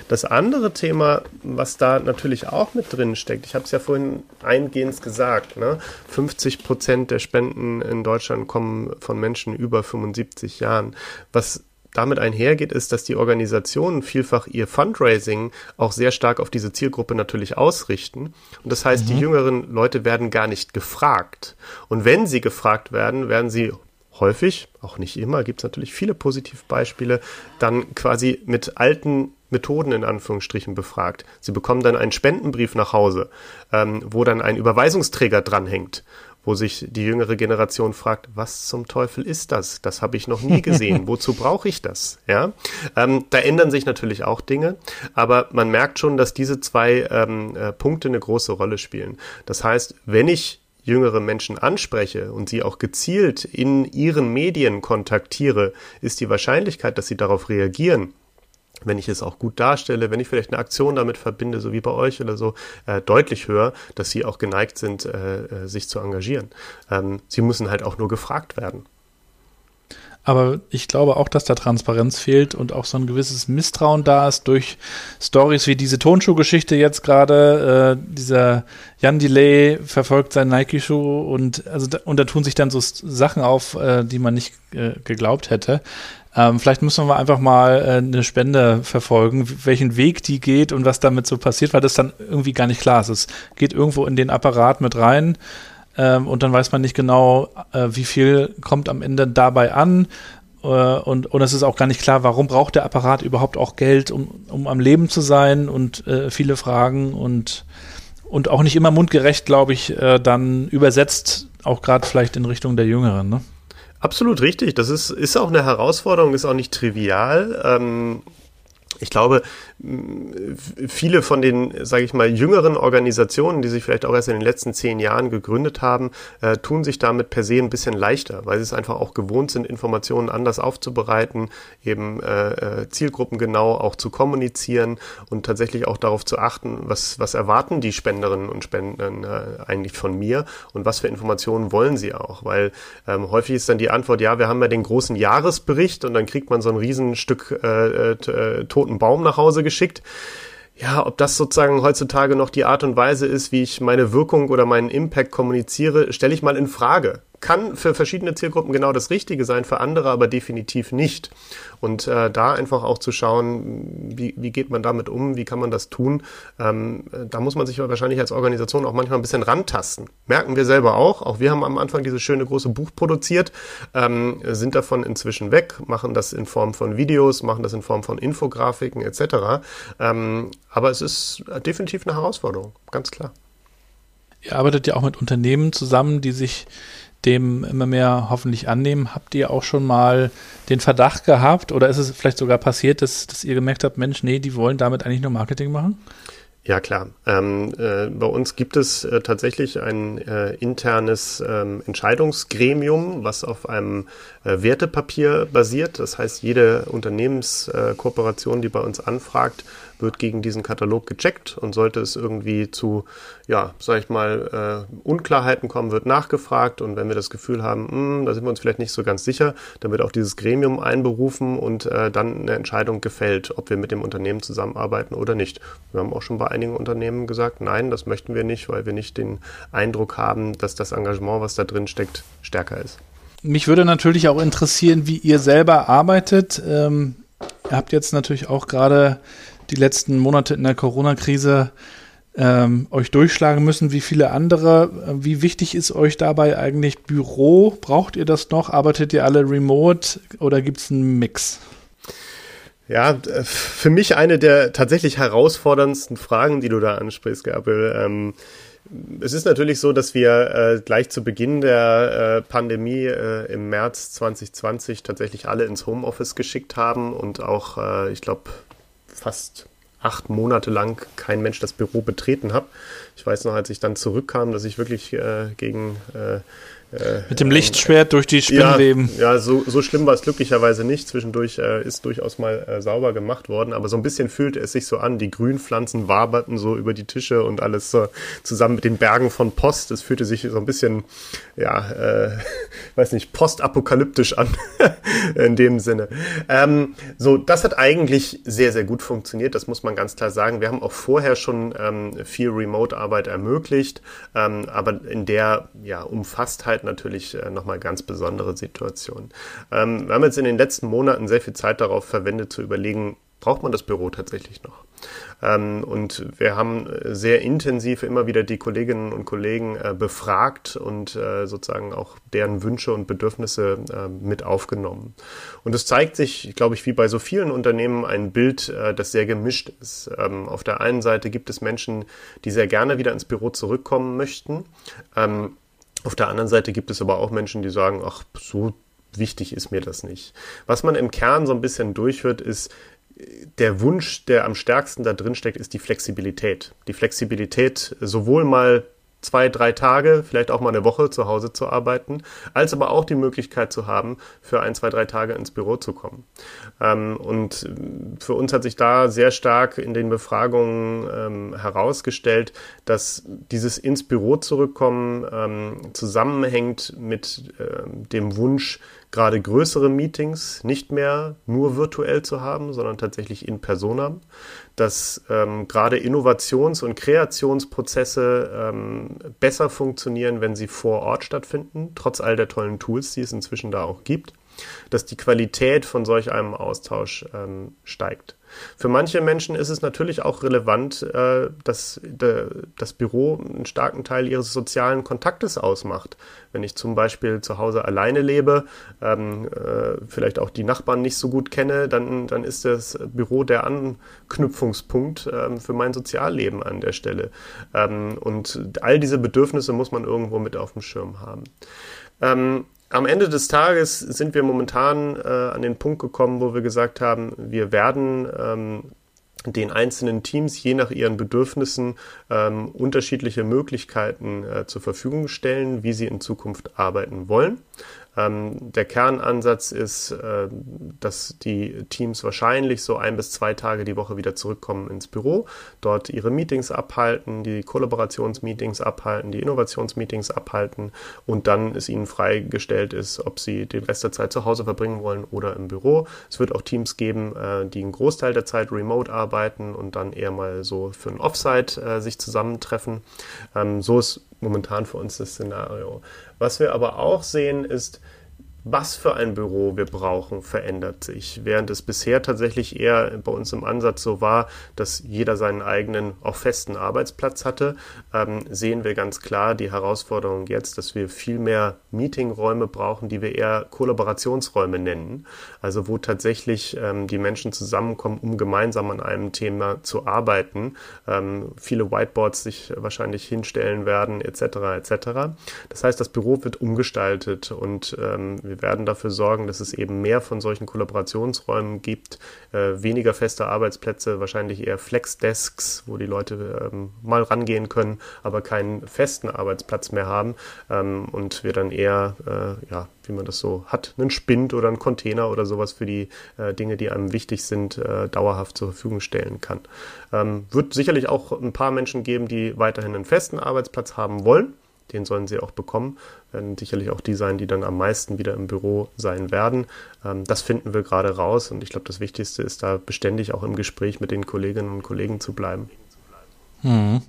Das andere Thema, was da natürlich auch mit drin steckt, ich habe es ja vorhin eingehend gesagt, ne? 50 Prozent der Spenden in Deutschland kommen von Menschen über 75 Jahren. Was damit einhergeht, ist, dass die Organisationen vielfach ihr Fundraising auch sehr stark auf diese Zielgruppe natürlich ausrichten. Und das heißt, mhm. die jüngeren Leute werden gar nicht gefragt. Und wenn sie gefragt werden, werden sie häufig, auch nicht immer, gibt es natürlich viele Positivbeispiele, dann quasi mit alten Methoden in Anführungsstrichen befragt. Sie bekommen dann einen Spendenbrief nach Hause, ähm, wo dann ein Überweisungsträger dranhängt wo sich die jüngere Generation fragt, was zum Teufel ist das? Das habe ich noch nie gesehen. Wozu brauche ich das? Ja, ähm, da ändern sich natürlich auch Dinge, aber man merkt schon, dass diese zwei ähm, äh, Punkte eine große Rolle spielen. Das heißt, wenn ich jüngere Menschen anspreche und sie auch gezielt in ihren Medien kontaktiere, ist die Wahrscheinlichkeit, dass sie darauf reagieren, wenn ich es auch gut darstelle, wenn ich vielleicht eine Aktion damit verbinde, so wie bei euch oder so, äh, deutlich höher, dass sie auch geneigt sind, äh, äh, sich zu engagieren. Ähm, sie müssen halt auch nur gefragt werden. Aber ich glaube auch, dass da Transparenz fehlt und auch so ein gewisses Misstrauen da ist durch Stories wie diese Tonschuhgeschichte jetzt gerade. Äh, dieser Jan Delay verfolgt seinen Nike-Schuh und also da, und da tun sich dann so Sachen auf, äh, die man nicht äh, geglaubt hätte. Ähm, vielleicht müssen wir einfach mal äh, eine Spende verfolgen, welchen Weg die geht und was damit so passiert, weil das dann irgendwie gar nicht klar ist. Es geht irgendwo in den Apparat mit rein ähm, und dann weiß man nicht genau, äh, wie viel kommt am Ende dabei an. Äh, und, und es ist auch gar nicht klar, warum braucht der Apparat überhaupt auch Geld, um, um am Leben zu sein und äh, viele Fragen und, und auch nicht immer mundgerecht, glaube ich, äh, dann übersetzt, auch gerade vielleicht in Richtung der Jüngeren. Ne? Absolut richtig. Das ist, ist auch eine Herausforderung, ist auch nicht trivial. Ähm, ich glaube, viele von den, sage ich mal, jüngeren Organisationen, die sich vielleicht auch erst in den letzten zehn Jahren gegründet haben, äh, tun sich damit per se ein bisschen leichter, weil sie es einfach auch gewohnt sind, Informationen anders aufzubereiten, eben äh, äh, Zielgruppen genau auch zu kommunizieren und tatsächlich auch darauf zu achten, was, was erwarten die Spenderinnen und Spender äh, eigentlich von mir und was für Informationen wollen sie auch, weil ähm, häufig ist dann die Antwort, ja, wir haben ja den großen Jahresbericht und dann kriegt man so ein Riesenstück äh, äh, toten Baum nach Hause geschickt. Ja, ob das sozusagen heutzutage noch die Art und Weise ist, wie ich meine Wirkung oder meinen Impact kommuniziere, stelle ich mal in Frage kann für verschiedene Zielgruppen genau das Richtige sein, für andere aber definitiv nicht. Und äh, da einfach auch zu schauen, wie, wie geht man damit um, wie kann man das tun, ähm, da muss man sich wahrscheinlich als Organisation auch manchmal ein bisschen rantasten. Merken wir selber auch. Auch wir haben am Anfang dieses schöne große Buch produziert, ähm, sind davon inzwischen weg, machen das in Form von Videos, machen das in Form von Infografiken etc. Ähm, aber es ist definitiv eine Herausforderung, ganz klar. Ihr arbeitet ja auch mit Unternehmen zusammen, die sich dem immer mehr hoffentlich annehmen. Habt ihr auch schon mal den Verdacht gehabt oder ist es vielleicht sogar passiert, dass, dass ihr gemerkt habt, Mensch, nee, die wollen damit eigentlich nur Marketing machen? Ja, klar. Ähm, äh, bei uns gibt es äh, tatsächlich ein äh, internes ähm, Entscheidungsgremium, was auf einem äh, Wertepapier basiert. Das heißt, jede Unternehmenskooperation, die bei uns anfragt, wird gegen diesen Katalog gecheckt und sollte es irgendwie zu, ja, sag ich mal, äh, Unklarheiten kommen, wird nachgefragt und wenn wir das Gefühl haben, mh, hm, da sind wir uns vielleicht nicht so ganz sicher, dann wird auch dieses Gremium einberufen und äh, dann eine Entscheidung gefällt, ob wir mit dem Unternehmen zusammenarbeiten oder nicht. Wir haben auch schon bei einigen Unternehmen gesagt, nein, das möchten wir nicht, weil wir nicht den Eindruck haben, dass das Engagement, was da drin steckt, stärker ist. Mich würde natürlich auch interessieren, wie ihr selber arbeitet. Ähm, ihr habt jetzt natürlich auch gerade die letzten Monate in der Corona-Krise ähm, euch durchschlagen müssen, wie viele andere. Wie wichtig ist euch dabei eigentlich Büro? Braucht ihr das noch? Arbeitet ihr alle remote oder gibt es einen Mix? Ja, für mich eine der tatsächlich herausforderndsten Fragen, die du da ansprichst, Gabriel. Ähm, es ist natürlich so, dass wir äh, gleich zu Beginn der äh, Pandemie äh, im März 2020 tatsächlich alle ins Homeoffice geschickt haben und auch, äh, ich glaube, fast acht Monate lang kein Mensch das Büro betreten hat. Ich weiß noch, als ich dann zurückkam, dass ich wirklich äh, gegen äh, äh, Mit dem Lichtschwert durch die Spinnweben. Ja, ja so, so schlimm war es glücklicherweise nicht. Zwischendurch äh, ist durchaus mal äh, sauber gemacht worden, aber so ein bisschen fühlte es sich so an. Die Grünpflanzen waberten so über die Tische und alles so zusammen mit den Bergen von Post. Es fühlte sich so ein bisschen, ja, äh, weiß nicht, postapokalyptisch an in dem Sinne. Ähm, so, das hat eigentlich sehr, sehr gut funktioniert. Das muss man ganz klar sagen. Wir haben auch vorher schon ähm, viel Remote-Arbeit ermöglicht, ähm, aber in der ja, Umfasstheit Zeit natürlich äh, nochmal ganz besondere Situation. Ähm, wir haben jetzt in den letzten Monaten sehr viel Zeit darauf verwendet, zu überlegen, braucht man das Büro tatsächlich noch? Ähm, und wir haben sehr intensiv immer wieder die Kolleginnen und Kollegen äh, befragt und äh, sozusagen auch deren Wünsche und Bedürfnisse äh, mit aufgenommen. Und es zeigt sich, glaube ich, wie bei so vielen Unternehmen ein Bild, äh, das sehr gemischt ist. Ähm, auf der einen Seite gibt es Menschen, die sehr gerne wieder ins Büro zurückkommen möchten. Ähm, auf der anderen Seite gibt es aber auch Menschen, die sagen, ach, so wichtig ist mir das nicht. Was man im Kern so ein bisschen durchhört, ist, der Wunsch, der am stärksten da drin steckt, ist die Flexibilität. Die Flexibilität sowohl mal zwei, drei Tage, vielleicht auch mal eine Woche zu Hause zu arbeiten, als aber auch die Möglichkeit zu haben, für ein, zwei, drei Tage ins Büro zu kommen. Ähm, und für uns hat sich da sehr stark in den Befragungen ähm, herausgestellt, dass dieses ins Büro zurückkommen ähm, zusammenhängt mit dem Wunsch, gerade größere Meetings nicht mehr nur virtuell zu haben, sondern tatsächlich in Persona, dass ähm, gerade Innovations- und Kreationsprozesse ähm, besser funktionieren, wenn sie vor Ort stattfinden, trotz all der tollen Tools, die es inzwischen da auch gibt, dass die Qualität von solch einem Austausch ähm, steigt. Für manche Menschen ist es natürlich auch relevant, äh, dass das Büro einen starken Teil ihres sozialen Kontaktes ausmacht. Wenn ich zum Beispiel zu Hause alleine lebe, ähm, äh, vielleicht auch die Nachbarn nicht so gut kenne, dann, dann ist das Büro der Anknüpfungspunkt ähm, für mein Sozialleben an der Stelle. Ähm, und all diese Bedürfnisse muss man irgendwo mit auf dem Schirm haben am Ende des Tages sind wir momentan äh, an den Punkt gekommen, wo wir gesagt haben, wir werden ähm, den einzelnen Teams je nach ihren Bedürfnissen ähm, unterschiedliche Möglichkeiten äh, zur Verfügung stellen, wie sie in Zukunft arbeiten wollen. Ähm, der Kernansatz ist, äh, dass die Teams wahrscheinlich so ein bis zwei Tage die Woche wieder zurückkommen ins Büro, dort ihre Meetings abhalten, die Kollaborationsmeetings abhalten, die Innovationsmeetings abhalten und dann es ihnen freigestellt ist, ob sie den Rest der Zeit zu Hause verbringen wollen oder im Büro. Es wird auch Teams geben, äh, die einen Großteil der Zeit remote arbeiten und dann eher mal so für ein Offsite äh, sich zusammentreffen. Ähm, so ist momentan für uns das Szenario. Was wir aber auch sehen, ist, was für ein Büro wir brauchen, verändert sich. Während es bisher tatsächlich eher bei uns im Ansatz so war, dass jeder seinen eigenen, auch festen Arbeitsplatz hatte, ähm, sehen wir ganz klar die Herausforderung jetzt, dass wir viel mehr Meetingräume brauchen, die wir eher Kollaborationsräume nennen. Also wo tatsächlich ähm, die Menschen zusammenkommen, um gemeinsam an einem Thema zu arbeiten. Ähm, viele Whiteboards sich wahrscheinlich hinstellen werden, etc. etc. Das heißt, das Büro wird umgestaltet und ähm, wir werden dafür sorgen, dass es eben mehr von solchen Kollaborationsräumen gibt, äh, weniger feste Arbeitsplätze, wahrscheinlich eher Flexdesks, wo die Leute ähm, mal rangehen können, aber keinen festen Arbeitsplatz mehr haben ähm, und wir dann eher, äh, ja, wie man das so hat, einen Spind oder einen Container oder sowas für die äh, Dinge, die einem wichtig sind, äh, dauerhaft zur Verfügung stellen kann. Ähm, wird sicherlich auch ein paar Menschen geben, die weiterhin einen festen Arbeitsplatz haben wollen den sollen sie auch bekommen. Werden sicherlich auch die sein, die dann am meisten wieder im Büro sein werden. Ähm, das finden wir gerade raus und ich glaube, das Wichtigste ist da beständig auch im Gespräch mit den Kolleginnen und Kollegen zu bleiben. Hm.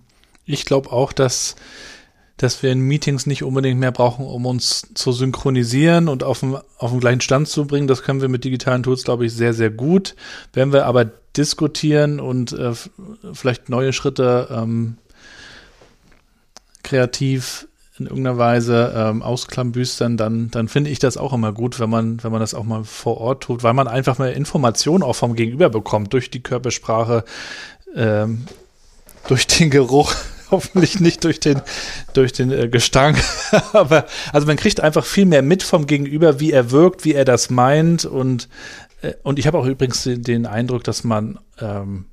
Ich glaube auch, dass dass wir in Meetings nicht unbedingt mehr brauchen, um uns zu synchronisieren und auf den, auf den gleichen Stand zu bringen. Das können wir mit digitalen Tools, glaube ich, sehr, sehr gut. Wenn wir aber diskutieren und äh, vielleicht neue Schritte ähm, kreativ in irgendeiner Weise ähm, ausklambüstern, dann, dann finde ich das auch immer gut, wenn man, wenn man das auch mal vor Ort tut, weil man einfach mal Informationen auch vom Gegenüber bekommt, durch die Körpersprache, ähm, durch den Geruch Hoffentlich nicht durch den, durch den äh, Gestank. Aber also man kriegt einfach viel mehr mit vom Gegenüber, wie er wirkt, wie er das meint. Und, äh, und ich habe auch übrigens den, den, Eindruck, dass man, ähm,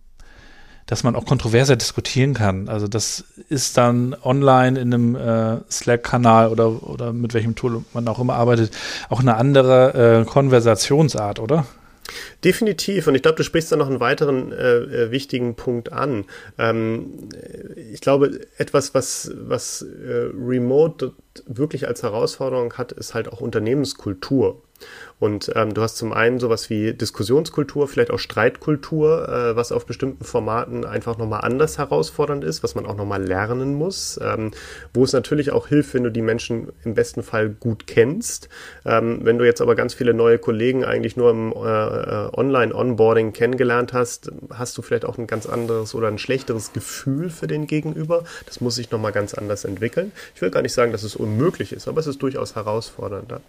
dass man auch kontroverser diskutieren kann. Also das ist dann online in einem äh, Slack-Kanal oder, oder mit welchem Tool man auch immer arbeitet, auch eine andere äh, Konversationsart, oder? Definitiv. Und ich glaube, du sprichst da noch einen weiteren äh, äh, wichtigen Punkt an. Ähm, ich glaube, etwas, was, was äh, Remote wirklich als Herausforderung hat, ist halt auch Unternehmenskultur. Und ähm, du hast zum einen sowas wie Diskussionskultur, vielleicht auch Streitkultur, äh, was auf bestimmten Formaten einfach nochmal anders herausfordernd ist, was man auch nochmal lernen muss, ähm, wo es natürlich auch hilft, wenn du die Menschen im besten Fall gut kennst. Ähm, wenn du jetzt aber ganz viele neue Kollegen eigentlich nur im äh, äh Online-Onboarding kennengelernt hast, hast du vielleicht auch ein ganz anderes oder ein schlechteres Gefühl für den Gegenüber. Das muss sich nochmal ganz anders entwickeln. Ich will gar nicht sagen, dass es unmöglich ist, aber es ist durchaus herausfordernder.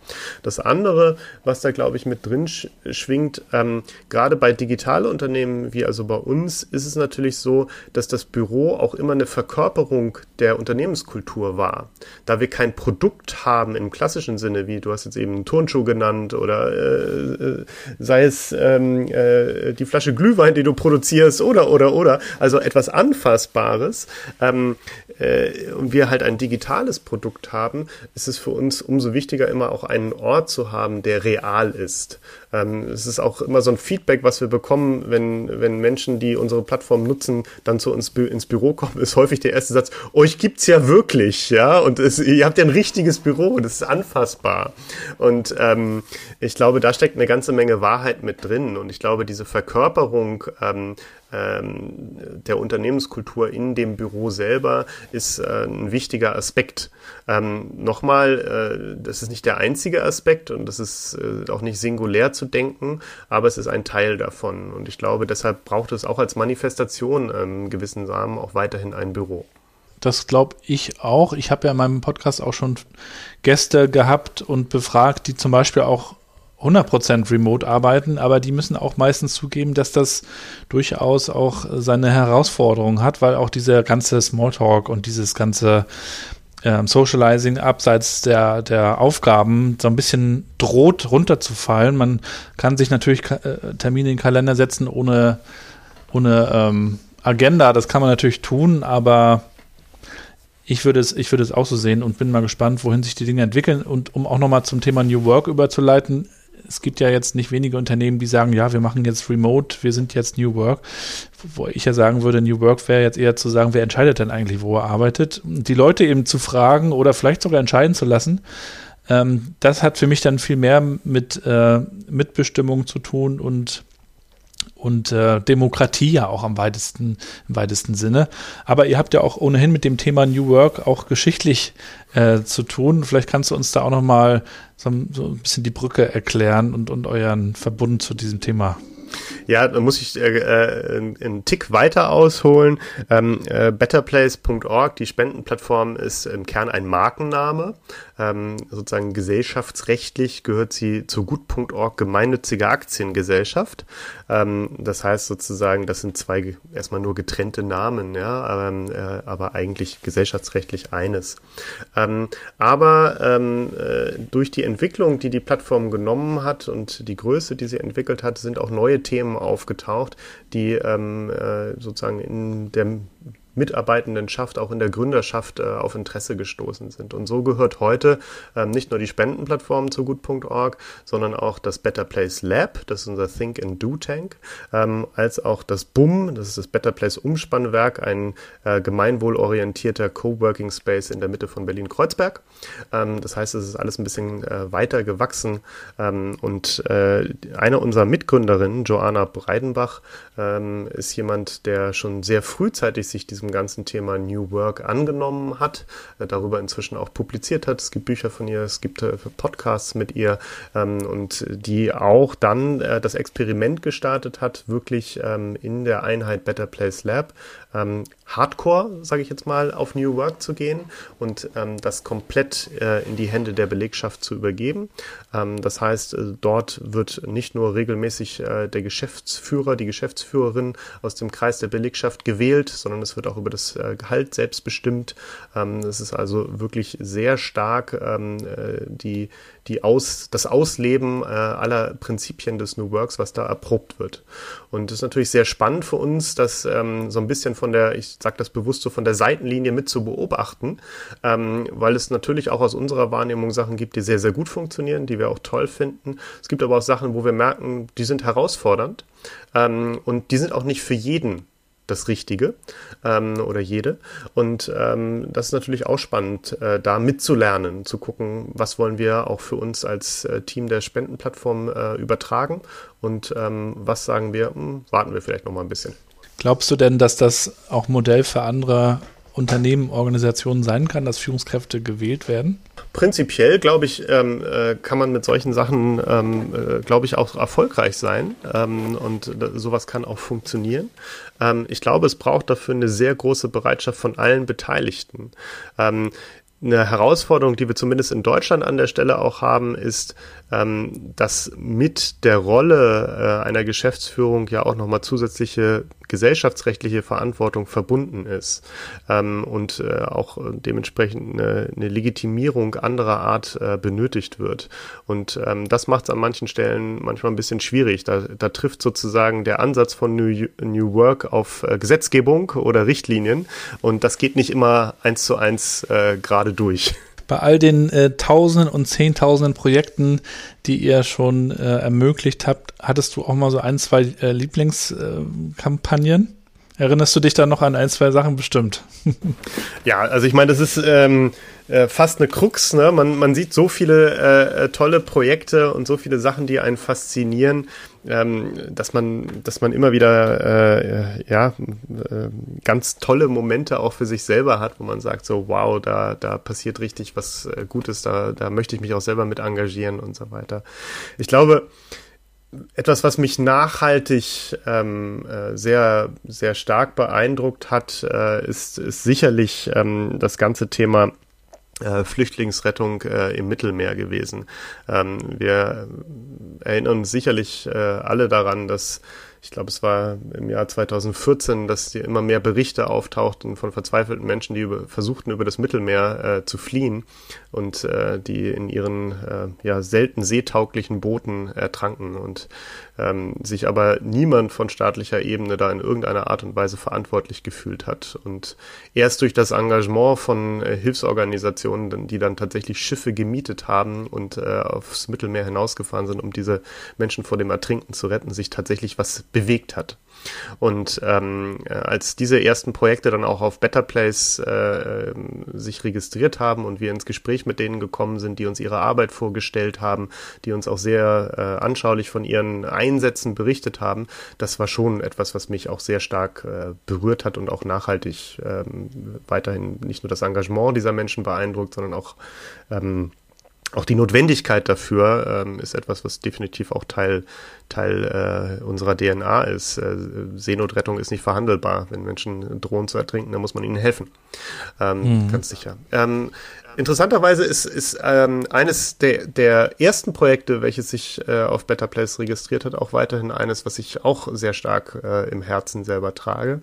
Das andere, was da, glaube ich, mit drin schwingt. Ähm, gerade bei Digitalunternehmen wie also bei uns ist es natürlich so, dass das Büro auch immer eine Verkörperung der Unternehmenskultur war. Da wir kein Produkt haben im klassischen Sinne, wie du hast jetzt eben einen Turnschuh genannt oder äh, äh, sei es ähm, äh, die Flasche Glühwein, die du produzierst oder oder oder, also etwas Anfassbares ähm, äh, und wir halt ein digitales Produkt haben, ist es für uns umso wichtiger, immer auch einen Ort zu haben, der real real ist. Ähm, es ist auch immer so ein Feedback, was wir bekommen, wenn, wenn Menschen, die unsere Plattform nutzen, dann zu uns ins Büro kommen, ist häufig der erste Satz, euch gibt's ja wirklich, ja, und es, ihr habt ja ein richtiges Büro, das ist anfassbar. Und ähm, ich glaube, da steckt eine ganze Menge Wahrheit mit drin. Und ich glaube, diese Verkörperung ähm, ähm, der Unternehmenskultur in dem Büro selber ist äh, ein wichtiger Aspekt. Ähm, nochmal, äh, das ist nicht der einzige Aspekt und das ist äh, auch nicht singulär zu denken, aber es ist ein Teil davon. Und ich glaube, deshalb braucht es auch als Manifestation ähm, gewissen Samen auch weiterhin ein Büro. Das glaube ich auch. Ich habe ja in meinem Podcast auch schon Gäste gehabt und befragt, die zum Beispiel auch 100% remote arbeiten, aber die müssen auch meistens zugeben, dass das durchaus auch seine Herausforderungen hat, weil auch dieser ganze Smalltalk und dieses ganze ähm, Socializing abseits der, der Aufgaben so ein bisschen droht runterzufallen. Man kann sich natürlich äh, Termine in den Kalender setzen ohne, ohne ähm, Agenda, das kann man natürlich tun, aber ich würde es, ich würde es auch so sehen und bin mal gespannt, wohin sich die Dinge entwickeln. Und um auch nochmal zum Thema New Work überzuleiten, es gibt ja jetzt nicht wenige Unternehmen, die sagen, ja, wir machen jetzt Remote, wir sind jetzt New Work. Wo ich ja sagen würde, New Work wäre jetzt eher zu sagen, wer entscheidet denn eigentlich, wo er arbeitet? Die Leute eben zu fragen oder vielleicht sogar entscheiden zu lassen. Ähm, das hat für mich dann viel mehr mit äh, Mitbestimmung zu tun und und äh, Demokratie ja auch am weitesten, im weitesten Sinne. Aber ihr habt ja auch ohnehin mit dem Thema New Work auch geschichtlich äh, zu tun. Vielleicht kannst du uns da auch noch mal so, so ein bisschen die Brücke erklären und, und euren Verbund zu diesem Thema. Ja, da muss ich äh, äh, einen Tick weiter ausholen. Ähm, äh, betterplace.org, die Spendenplattform, ist im Kern ein Markenname. Ähm, sozusagen gesellschaftsrechtlich gehört sie zur Gut.org gemeinnützige Aktiengesellschaft. Ähm, das heißt sozusagen, das sind zwei erstmal nur getrennte Namen, ja, ähm, äh, aber eigentlich gesellschaftsrechtlich eines. Ähm, aber ähm, äh, durch die Entwicklung, die die Plattform genommen hat und die Größe, die sie entwickelt hat, sind auch neue Themen aufgetaucht, die ähm, äh, sozusagen in der Mitarbeitendenschaft, auch in der Gründerschaft äh, auf Interesse gestoßen sind. Und so gehört heute ähm, nicht nur die Spendenplattform zu gut.org, sondern auch das Better Place Lab, das ist unser Think and Do Tank, ähm, als auch das BUM, das ist das Better Place Umspannwerk, ein äh, gemeinwohlorientierter Coworking Space in der Mitte von Berlin-Kreuzberg. Ähm, das heißt, es ist alles ein bisschen äh, weiter gewachsen und eine unserer Mitgründerinnen, Joanna Breidenbach, ist jemand, der schon sehr frühzeitig sich diesem ganzen Thema New Work angenommen hat, äh, darüber inzwischen auch publiziert hat. Es gibt Bücher von ihr, es gibt äh, Podcasts mit ihr ähm, und die auch dann äh, das Experiment gestartet hat, wirklich ähm, in der Einheit Better Place Lab ähm, Hardcore, sage ich jetzt mal, auf New Work zu gehen und ähm, das komplett äh, in die Hände der Belegschaft zu übergeben. Ähm, das heißt, äh, dort wird nicht nur regelmäßig äh, der Geschäftsführer, die Geschäftsführerin aus dem Kreis der Belegschaft gewählt, sondern es wird auch über das äh, Gehalt selbstbestimmt. Ähm, es ist also wirklich sehr stark ähm, äh, die, die Aus, das Ausleben äh, aller Prinzipien des New Works, was da erprobt wird. Und das ist natürlich sehr spannend für uns, das ähm, so ein bisschen von der, ich sage das bewusst so, von der Seitenlinie mit zu beobachten, ähm, weil es natürlich auch aus unserer Wahrnehmung Sachen gibt, die sehr, sehr gut funktionieren, die wir auch toll finden. Es gibt aber auch Sachen, wo wir merken, die sind herausfordernd ähm, und die sind auch nicht für jeden das Richtige ähm, oder jede. Und ähm, das ist natürlich auch spannend, äh, da mitzulernen, zu gucken, was wollen wir auch für uns als äh, Team der Spendenplattform äh, übertragen und ähm, was sagen wir, hm, warten wir vielleicht noch mal ein bisschen. Glaubst du denn, dass das auch Modell für andere Unternehmen, Organisationen sein kann, dass Führungskräfte gewählt werden? Prinzipiell, glaube ich, ähm, äh, kann man mit solchen Sachen, ähm, äh, glaube ich, auch erfolgreich sein. Ähm, und sowas kann auch funktionieren. Ähm, ich glaube, es braucht dafür eine sehr große Bereitschaft von allen Beteiligten. Ähm, eine Herausforderung, die wir zumindest in Deutschland an der Stelle auch haben, ist, ähm, dass mit der Rolle äh, einer Geschäftsführung ja auch nochmal zusätzliche gesellschaftsrechtliche Verantwortung verbunden ist ähm, und äh, auch dementsprechend eine, eine Legitimierung anderer Art äh, benötigt wird. Und ähm, das macht es an manchen Stellen manchmal ein bisschen schwierig. Da, da trifft sozusagen der Ansatz von New, New Work auf äh, Gesetzgebung oder Richtlinien und das geht nicht immer eins zu eins äh, gerade durch bei all den äh, Tausenden und Zehntausenden Projekten, die ihr schon äh, ermöglicht habt, hattest du auch mal so ein, zwei äh, Lieblingskampagnen? Erinnerst du dich da noch an ein, zwei Sachen bestimmt? ja, also ich meine, das ist ähm, äh, fast eine Krux. Ne? Man, man sieht so viele äh, äh, tolle Projekte und so viele Sachen, die einen faszinieren, ähm, dass man, dass man immer wieder äh, ja äh, ganz tolle Momente auch für sich selber hat, wo man sagt so, wow, da da passiert richtig was äh, Gutes, da da möchte ich mich auch selber mit engagieren und so weiter. Ich glaube etwas, was mich nachhaltig ähm, äh, sehr, sehr stark beeindruckt hat, äh, ist, ist sicherlich ähm, das ganze Thema äh, Flüchtlingsrettung äh, im Mittelmeer gewesen. Ähm, wir erinnern uns sicherlich äh, alle daran, dass ich glaube, es war im Jahr 2014, dass immer mehr Berichte auftauchten von verzweifelten Menschen, die über, versuchten, über das Mittelmeer äh, zu fliehen und äh, die in ihren äh, ja, selten seetauglichen Booten ertranken und ähm, sich aber niemand von staatlicher Ebene da in irgendeiner Art und Weise verantwortlich gefühlt hat. Und erst durch das Engagement von äh, Hilfsorganisationen, die dann tatsächlich Schiffe gemietet haben und äh, aufs Mittelmeer hinausgefahren sind, um diese Menschen vor dem Ertrinken zu retten, sich tatsächlich was bewegt hat. Und ähm, äh, als diese ersten Projekte dann auch auf Better Place äh, sich registriert haben und wir ins Gespräch mit denen gekommen sind, die uns ihre Arbeit vorgestellt haben, die uns auch sehr äh, anschaulich von ihren Einsätzen berichtet haben, das war schon etwas, was mich auch sehr stark äh, berührt hat und auch nachhaltig ähm, weiterhin nicht nur das Engagement dieser Menschen beeindruckt, sondern auch ähm, auch die Notwendigkeit dafür ähm, ist etwas, was definitiv auch Teil, Teil äh, unserer DNA ist. Äh, Seenotrettung ist nicht verhandelbar. Wenn Menschen drohen zu ertrinken, dann muss man ihnen helfen. Ähm, mhm. Ganz sicher. Ähm, interessanterweise ist, ist ähm, eines der, der ersten Projekte, welches sich äh, auf Better Place registriert hat, auch weiterhin eines, was ich auch sehr stark äh, im Herzen selber trage.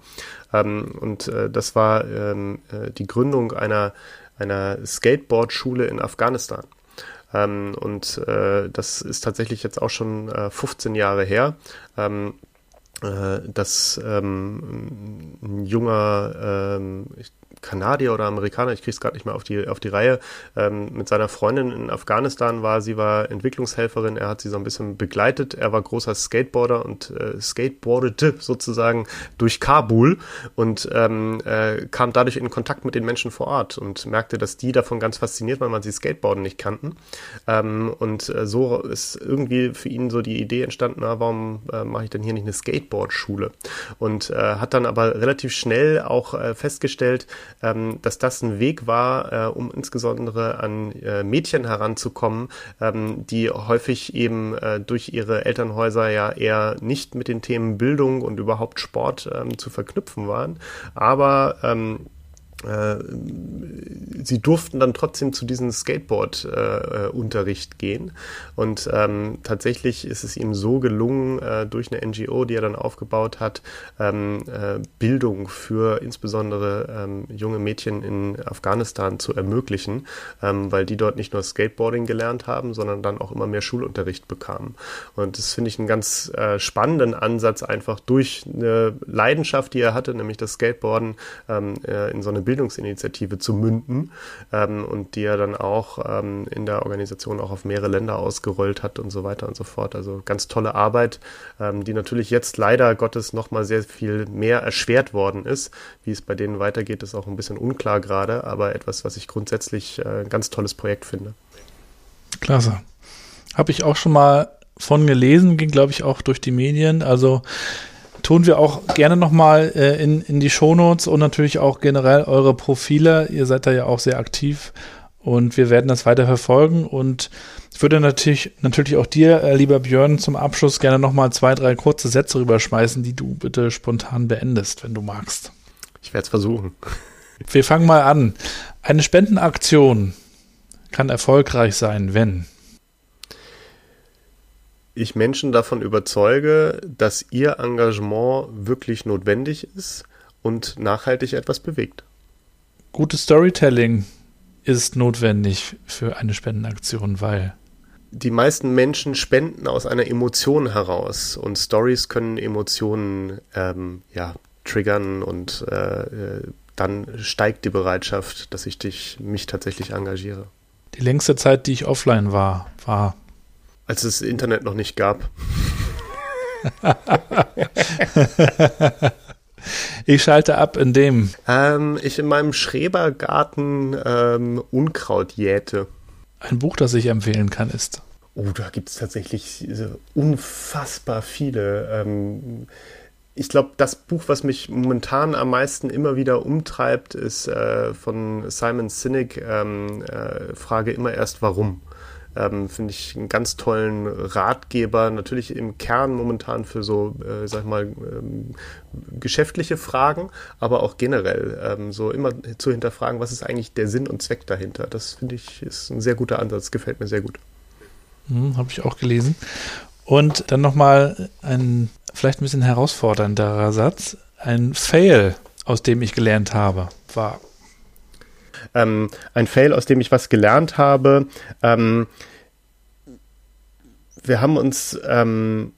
Ähm, und äh, das war ähm, äh, die Gründung einer einer Skateboard-Schule in Afghanistan. Ähm, und äh, das ist tatsächlich jetzt auch schon äh, 15 Jahre her. Ähm, äh, dass ähm, ein junger, ähm, ich Kanadier oder Amerikaner, ich krieg's gerade nicht mehr auf die, auf die Reihe, ähm, mit seiner Freundin in Afghanistan war. Sie war Entwicklungshelferin, er hat sie so ein bisschen begleitet. Er war großer Skateboarder und äh, skateboardete sozusagen durch Kabul und ähm, äh, kam dadurch in Kontakt mit den Menschen vor Ort und merkte, dass die davon ganz fasziniert waren, weil sie Skateboarden nicht kannten. Ähm, und äh, so ist irgendwie für ihn so die Idee entstanden, na, warum äh, mache ich denn hier nicht eine Skateboard-Schule? Und äh, hat dann aber relativ schnell auch äh, festgestellt, ähm, dass das ein Weg war, äh, um insbesondere an äh, Mädchen heranzukommen, ähm, die häufig eben äh, durch ihre Elternhäuser ja eher nicht mit den Themen Bildung und überhaupt Sport ähm, zu verknüpfen waren, aber ähm, äh, sie durften dann trotzdem zu diesem Skateboard-Unterricht äh, gehen. Und ähm, tatsächlich ist es ihm so gelungen, äh, durch eine NGO, die er dann aufgebaut hat, ähm, äh, Bildung für insbesondere ähm, junge Mädchen in Afghanistan zu ermöglichen, ähm, weil die dort nicht nur Skateboarding gelernt haben, sondern dann auch immer mehr Schulunterricht bekamen. Und das finde ich einen ganz äh, spannenden Ansatz, einfach durch eine Leidenschaft, die er hatte, nämlich das Skateboarden ähm, äh, in so eine Bildungsinitiative zu münden ähm, und die er dann auch ähm, in der Organisation auch auf mehrere Länder ausgerollt hat und so weiter und so fort. Also ganz tolle Arbeit, ähm, die natürlich jetzt leider Gottes nochmal sehr viel mehr erschwert worden ist. Wie es bei denen weitergeht, ist auch ein bisschen unklar gerade, aber etwas, was ich grundsätzlich äh, ein ganz tolles Projekt finde. Klasse. Habe ich auch schon mal von gelesen, ging glaube ich auch durch die Medien. Also tun wir auch gerne nochmal äh, in, in die Shownotes und natürlich auch generell eure Profile. Ihr seid da ja auch sehr aktiv und wir werden das weiter verfolgen und ich würde natürlich, natürlich auch dir, äh, lieber Björn, zum Abschluss gerne nochmal zwei, drei kurze Sätze rüberschmeißen, die du bitte spontan beendest, wenn du magst. Ich werde es versuchen. Wir fangen mal an. Eine Spendenaktion kann erfolgreich sein, wenn ich Menschen davon überzeuge, dass ihr Engagement wirklich notwendig ist und nachhaltig etwas bewegt. Gutes Storytelling ist notwendig für eine Spendenaktion, weil die meisten Menschen spenden aus einer Emotion heraus und Stories können Emotionen ähm, ja, triggern und äh, äh dann steigt die Bereitschaft, dass ich dich, mich tatsächlich engagiere. Die längste Zeit, die ich offline war, war als es das Internet noch nicht gab. ich schalte ab in dem. Ähm, ich in meinem Schrebergarten ähm, Unkraut jäte. Ein Buch, das ich empfehlen kann, ist. Oh, da gibt es tatsächlich unfassbar viele. Ähm, ich glaube, das Buch, was mich momentan am meisten immer wieder umtreibt, ist äh, von Simon Sinek, ähm, äh, Frage immer erst warum. Ähm, Finde ich einen ganz tollen Ratgeber, natürlich im Kern momentan für so, äh, sag ich mal, ähm, geschäftliche Fragen, aber auch generell ähm, so immer zu hinterfragen, was ist eigentlich der Sinn und Zweck dahinter. Das finde ich ist ein sehr guter Ansatz, gefällt mir sehr gut. Hm, Habe ich auch gelesen. Und dann nochmal ein vielleicht ein bisschen herausfordernderer Satz. Ein Fail, aus dem ich gelernt habe, war ähm, ein Fail, aus dem ich was gelernt habe. Ähm, wir haben uns ähm,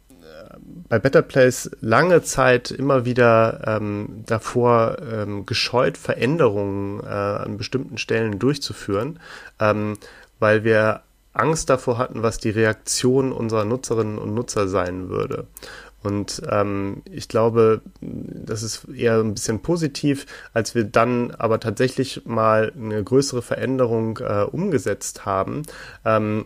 bei Better Place lange Zeit immer wieder ähm, davor ähm, gescheut, Veränderungen äh, an bestimmten Stellen durchzuführen, ähm, weil wir Angst davor hatten, was die Reaktion unserer Nutzerinnen und Nutzer sein würde. Und ähm, ich glaube, das ist eher ein bisschen positiv, als wir dann aber tatsächlich mal eine größere Veränderung äh, umgesetzt haben. Ähm,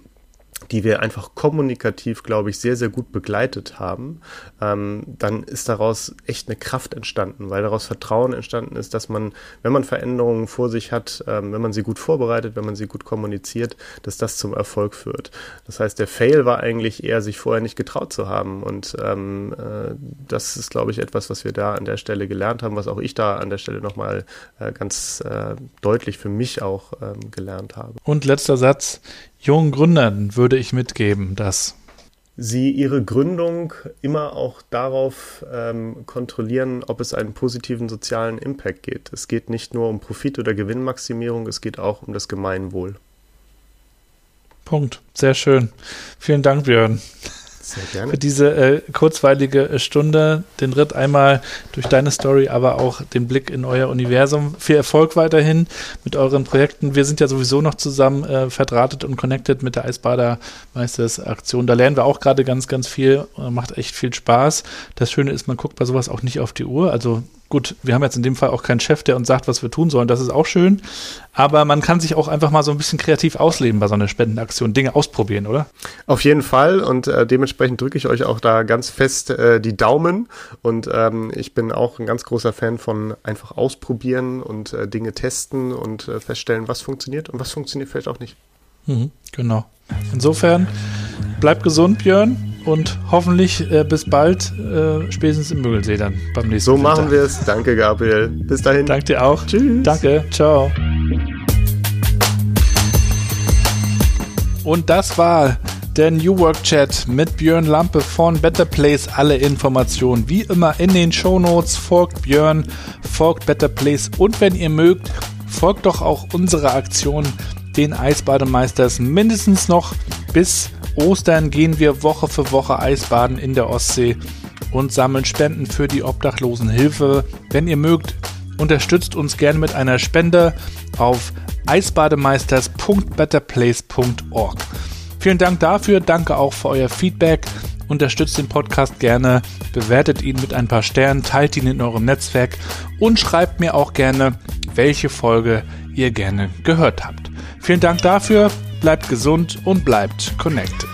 die wir einfach kommunikativ, glaube ich, sehr, sehr gut begleitet haben, ähm, dann ist daraus echt eine Kraft entstanden, weil daraus Vertrauen entstanden ist, dass man, wenn man Veränderungen vor sich hat, ähm, wenn man sie gut vorbereitet, wenn man sie gut kommuniziert, dass das zum Erfolg führt. Das heißt, der Fail war eigentlich eher, sich vorher nicht getraut zu haben. Und ähm, äh, das ist, glaube ich, etwas, was wir da an der Stelle gelernt haben, was auch ich da an der Stelle nochmal äh, ganz äh, deutlich für mich auch ähm, gelernt habe. Und letzter Satz jungen Gründern würde ich mitgeben, dass sie ihre Gründung immer auch darauf ähm, kontrollieren, ob es einen positiven sozialen Impact geht. Es geht nicht nur um Profit- oder Gewinnmaximierung, es geht auch um das Gemeinwohl. Punkt. Sehr schön. Vielen Dank, Björn. Sehr gerne. Für diese äh, kurzweilige äh, Stunde, den Ritt einmal durch deine Story, aber auch den Blick in euer Universum. Viel Erfolg weiterhin mit euren Projekten. Wir sind ja sowieso noch zusammen äh, verdrahtet und connected mit der Eisbadermeisters Aktion. Da lernen wir auch gerade ganz, ganz viel. Macht echt viel Spaß. Das Schöne ist, man guckt bei sowas auch nicht auf die Uhr. Also Gut, wir haben jetzt in dem Fall auch keinen Chef, der uns sagt, was wir tun sollen. Das ist auch schön. Aber man kann sich auch einfach mal so ein bisschen kreativ ausleben bei so einer Spendenaktion, Dinge ausprobieren, oder? Auf jeden Fall. Und äh, dementsprechend drücke ich euch auch da ganz fest äh, die Daumen. Und ähm, ich bin auch ein ganz großer Fan von einfach ausprobieren und äh, Dinge testen und äh, feststellen, was funktioniert und was funktioniert vielleicht auch nicht. Mhm, genau. Insofern, bleibt gesund, Björn und hoffentlich äh, bis bald, äh, spätestens im Müggelsee dann beim nächsten So Winter. machen wir es. Danke, Gabriel. Bis dahin. Danke dir auch. Tschüss. Danke. Ciao. Und das war der New Work Chat mit Björn Lampe von Better Place. Alle Informationen wie immer in den Shownotes. Folgt Björn, folgt Better Place und wenn ihr mögt, folgt doch auch unserer Aktion, den Eisbademeisters. Mindestens noch bis Ostern gehen wir Woche für Woche Eisbaden in der Ostsee und sammeln Spenden für die Obdachlosenhilfe. Wenn ihr mögt, unterstützt uns gerne mit einer Spende auf eisbademeisters.betterplace.org. Vielen Dank dafür, danke auch für euer Feedback. Unterstützt den Podcast gerne, bewertet ihn mit ein paar Sternen, teilt ihn in eurem Netzwerk und schreibt mir auch gerne, welche Folge ihr gerne gehört habt. Vielen Dank dafür, bleibt gesund und bleibt connected.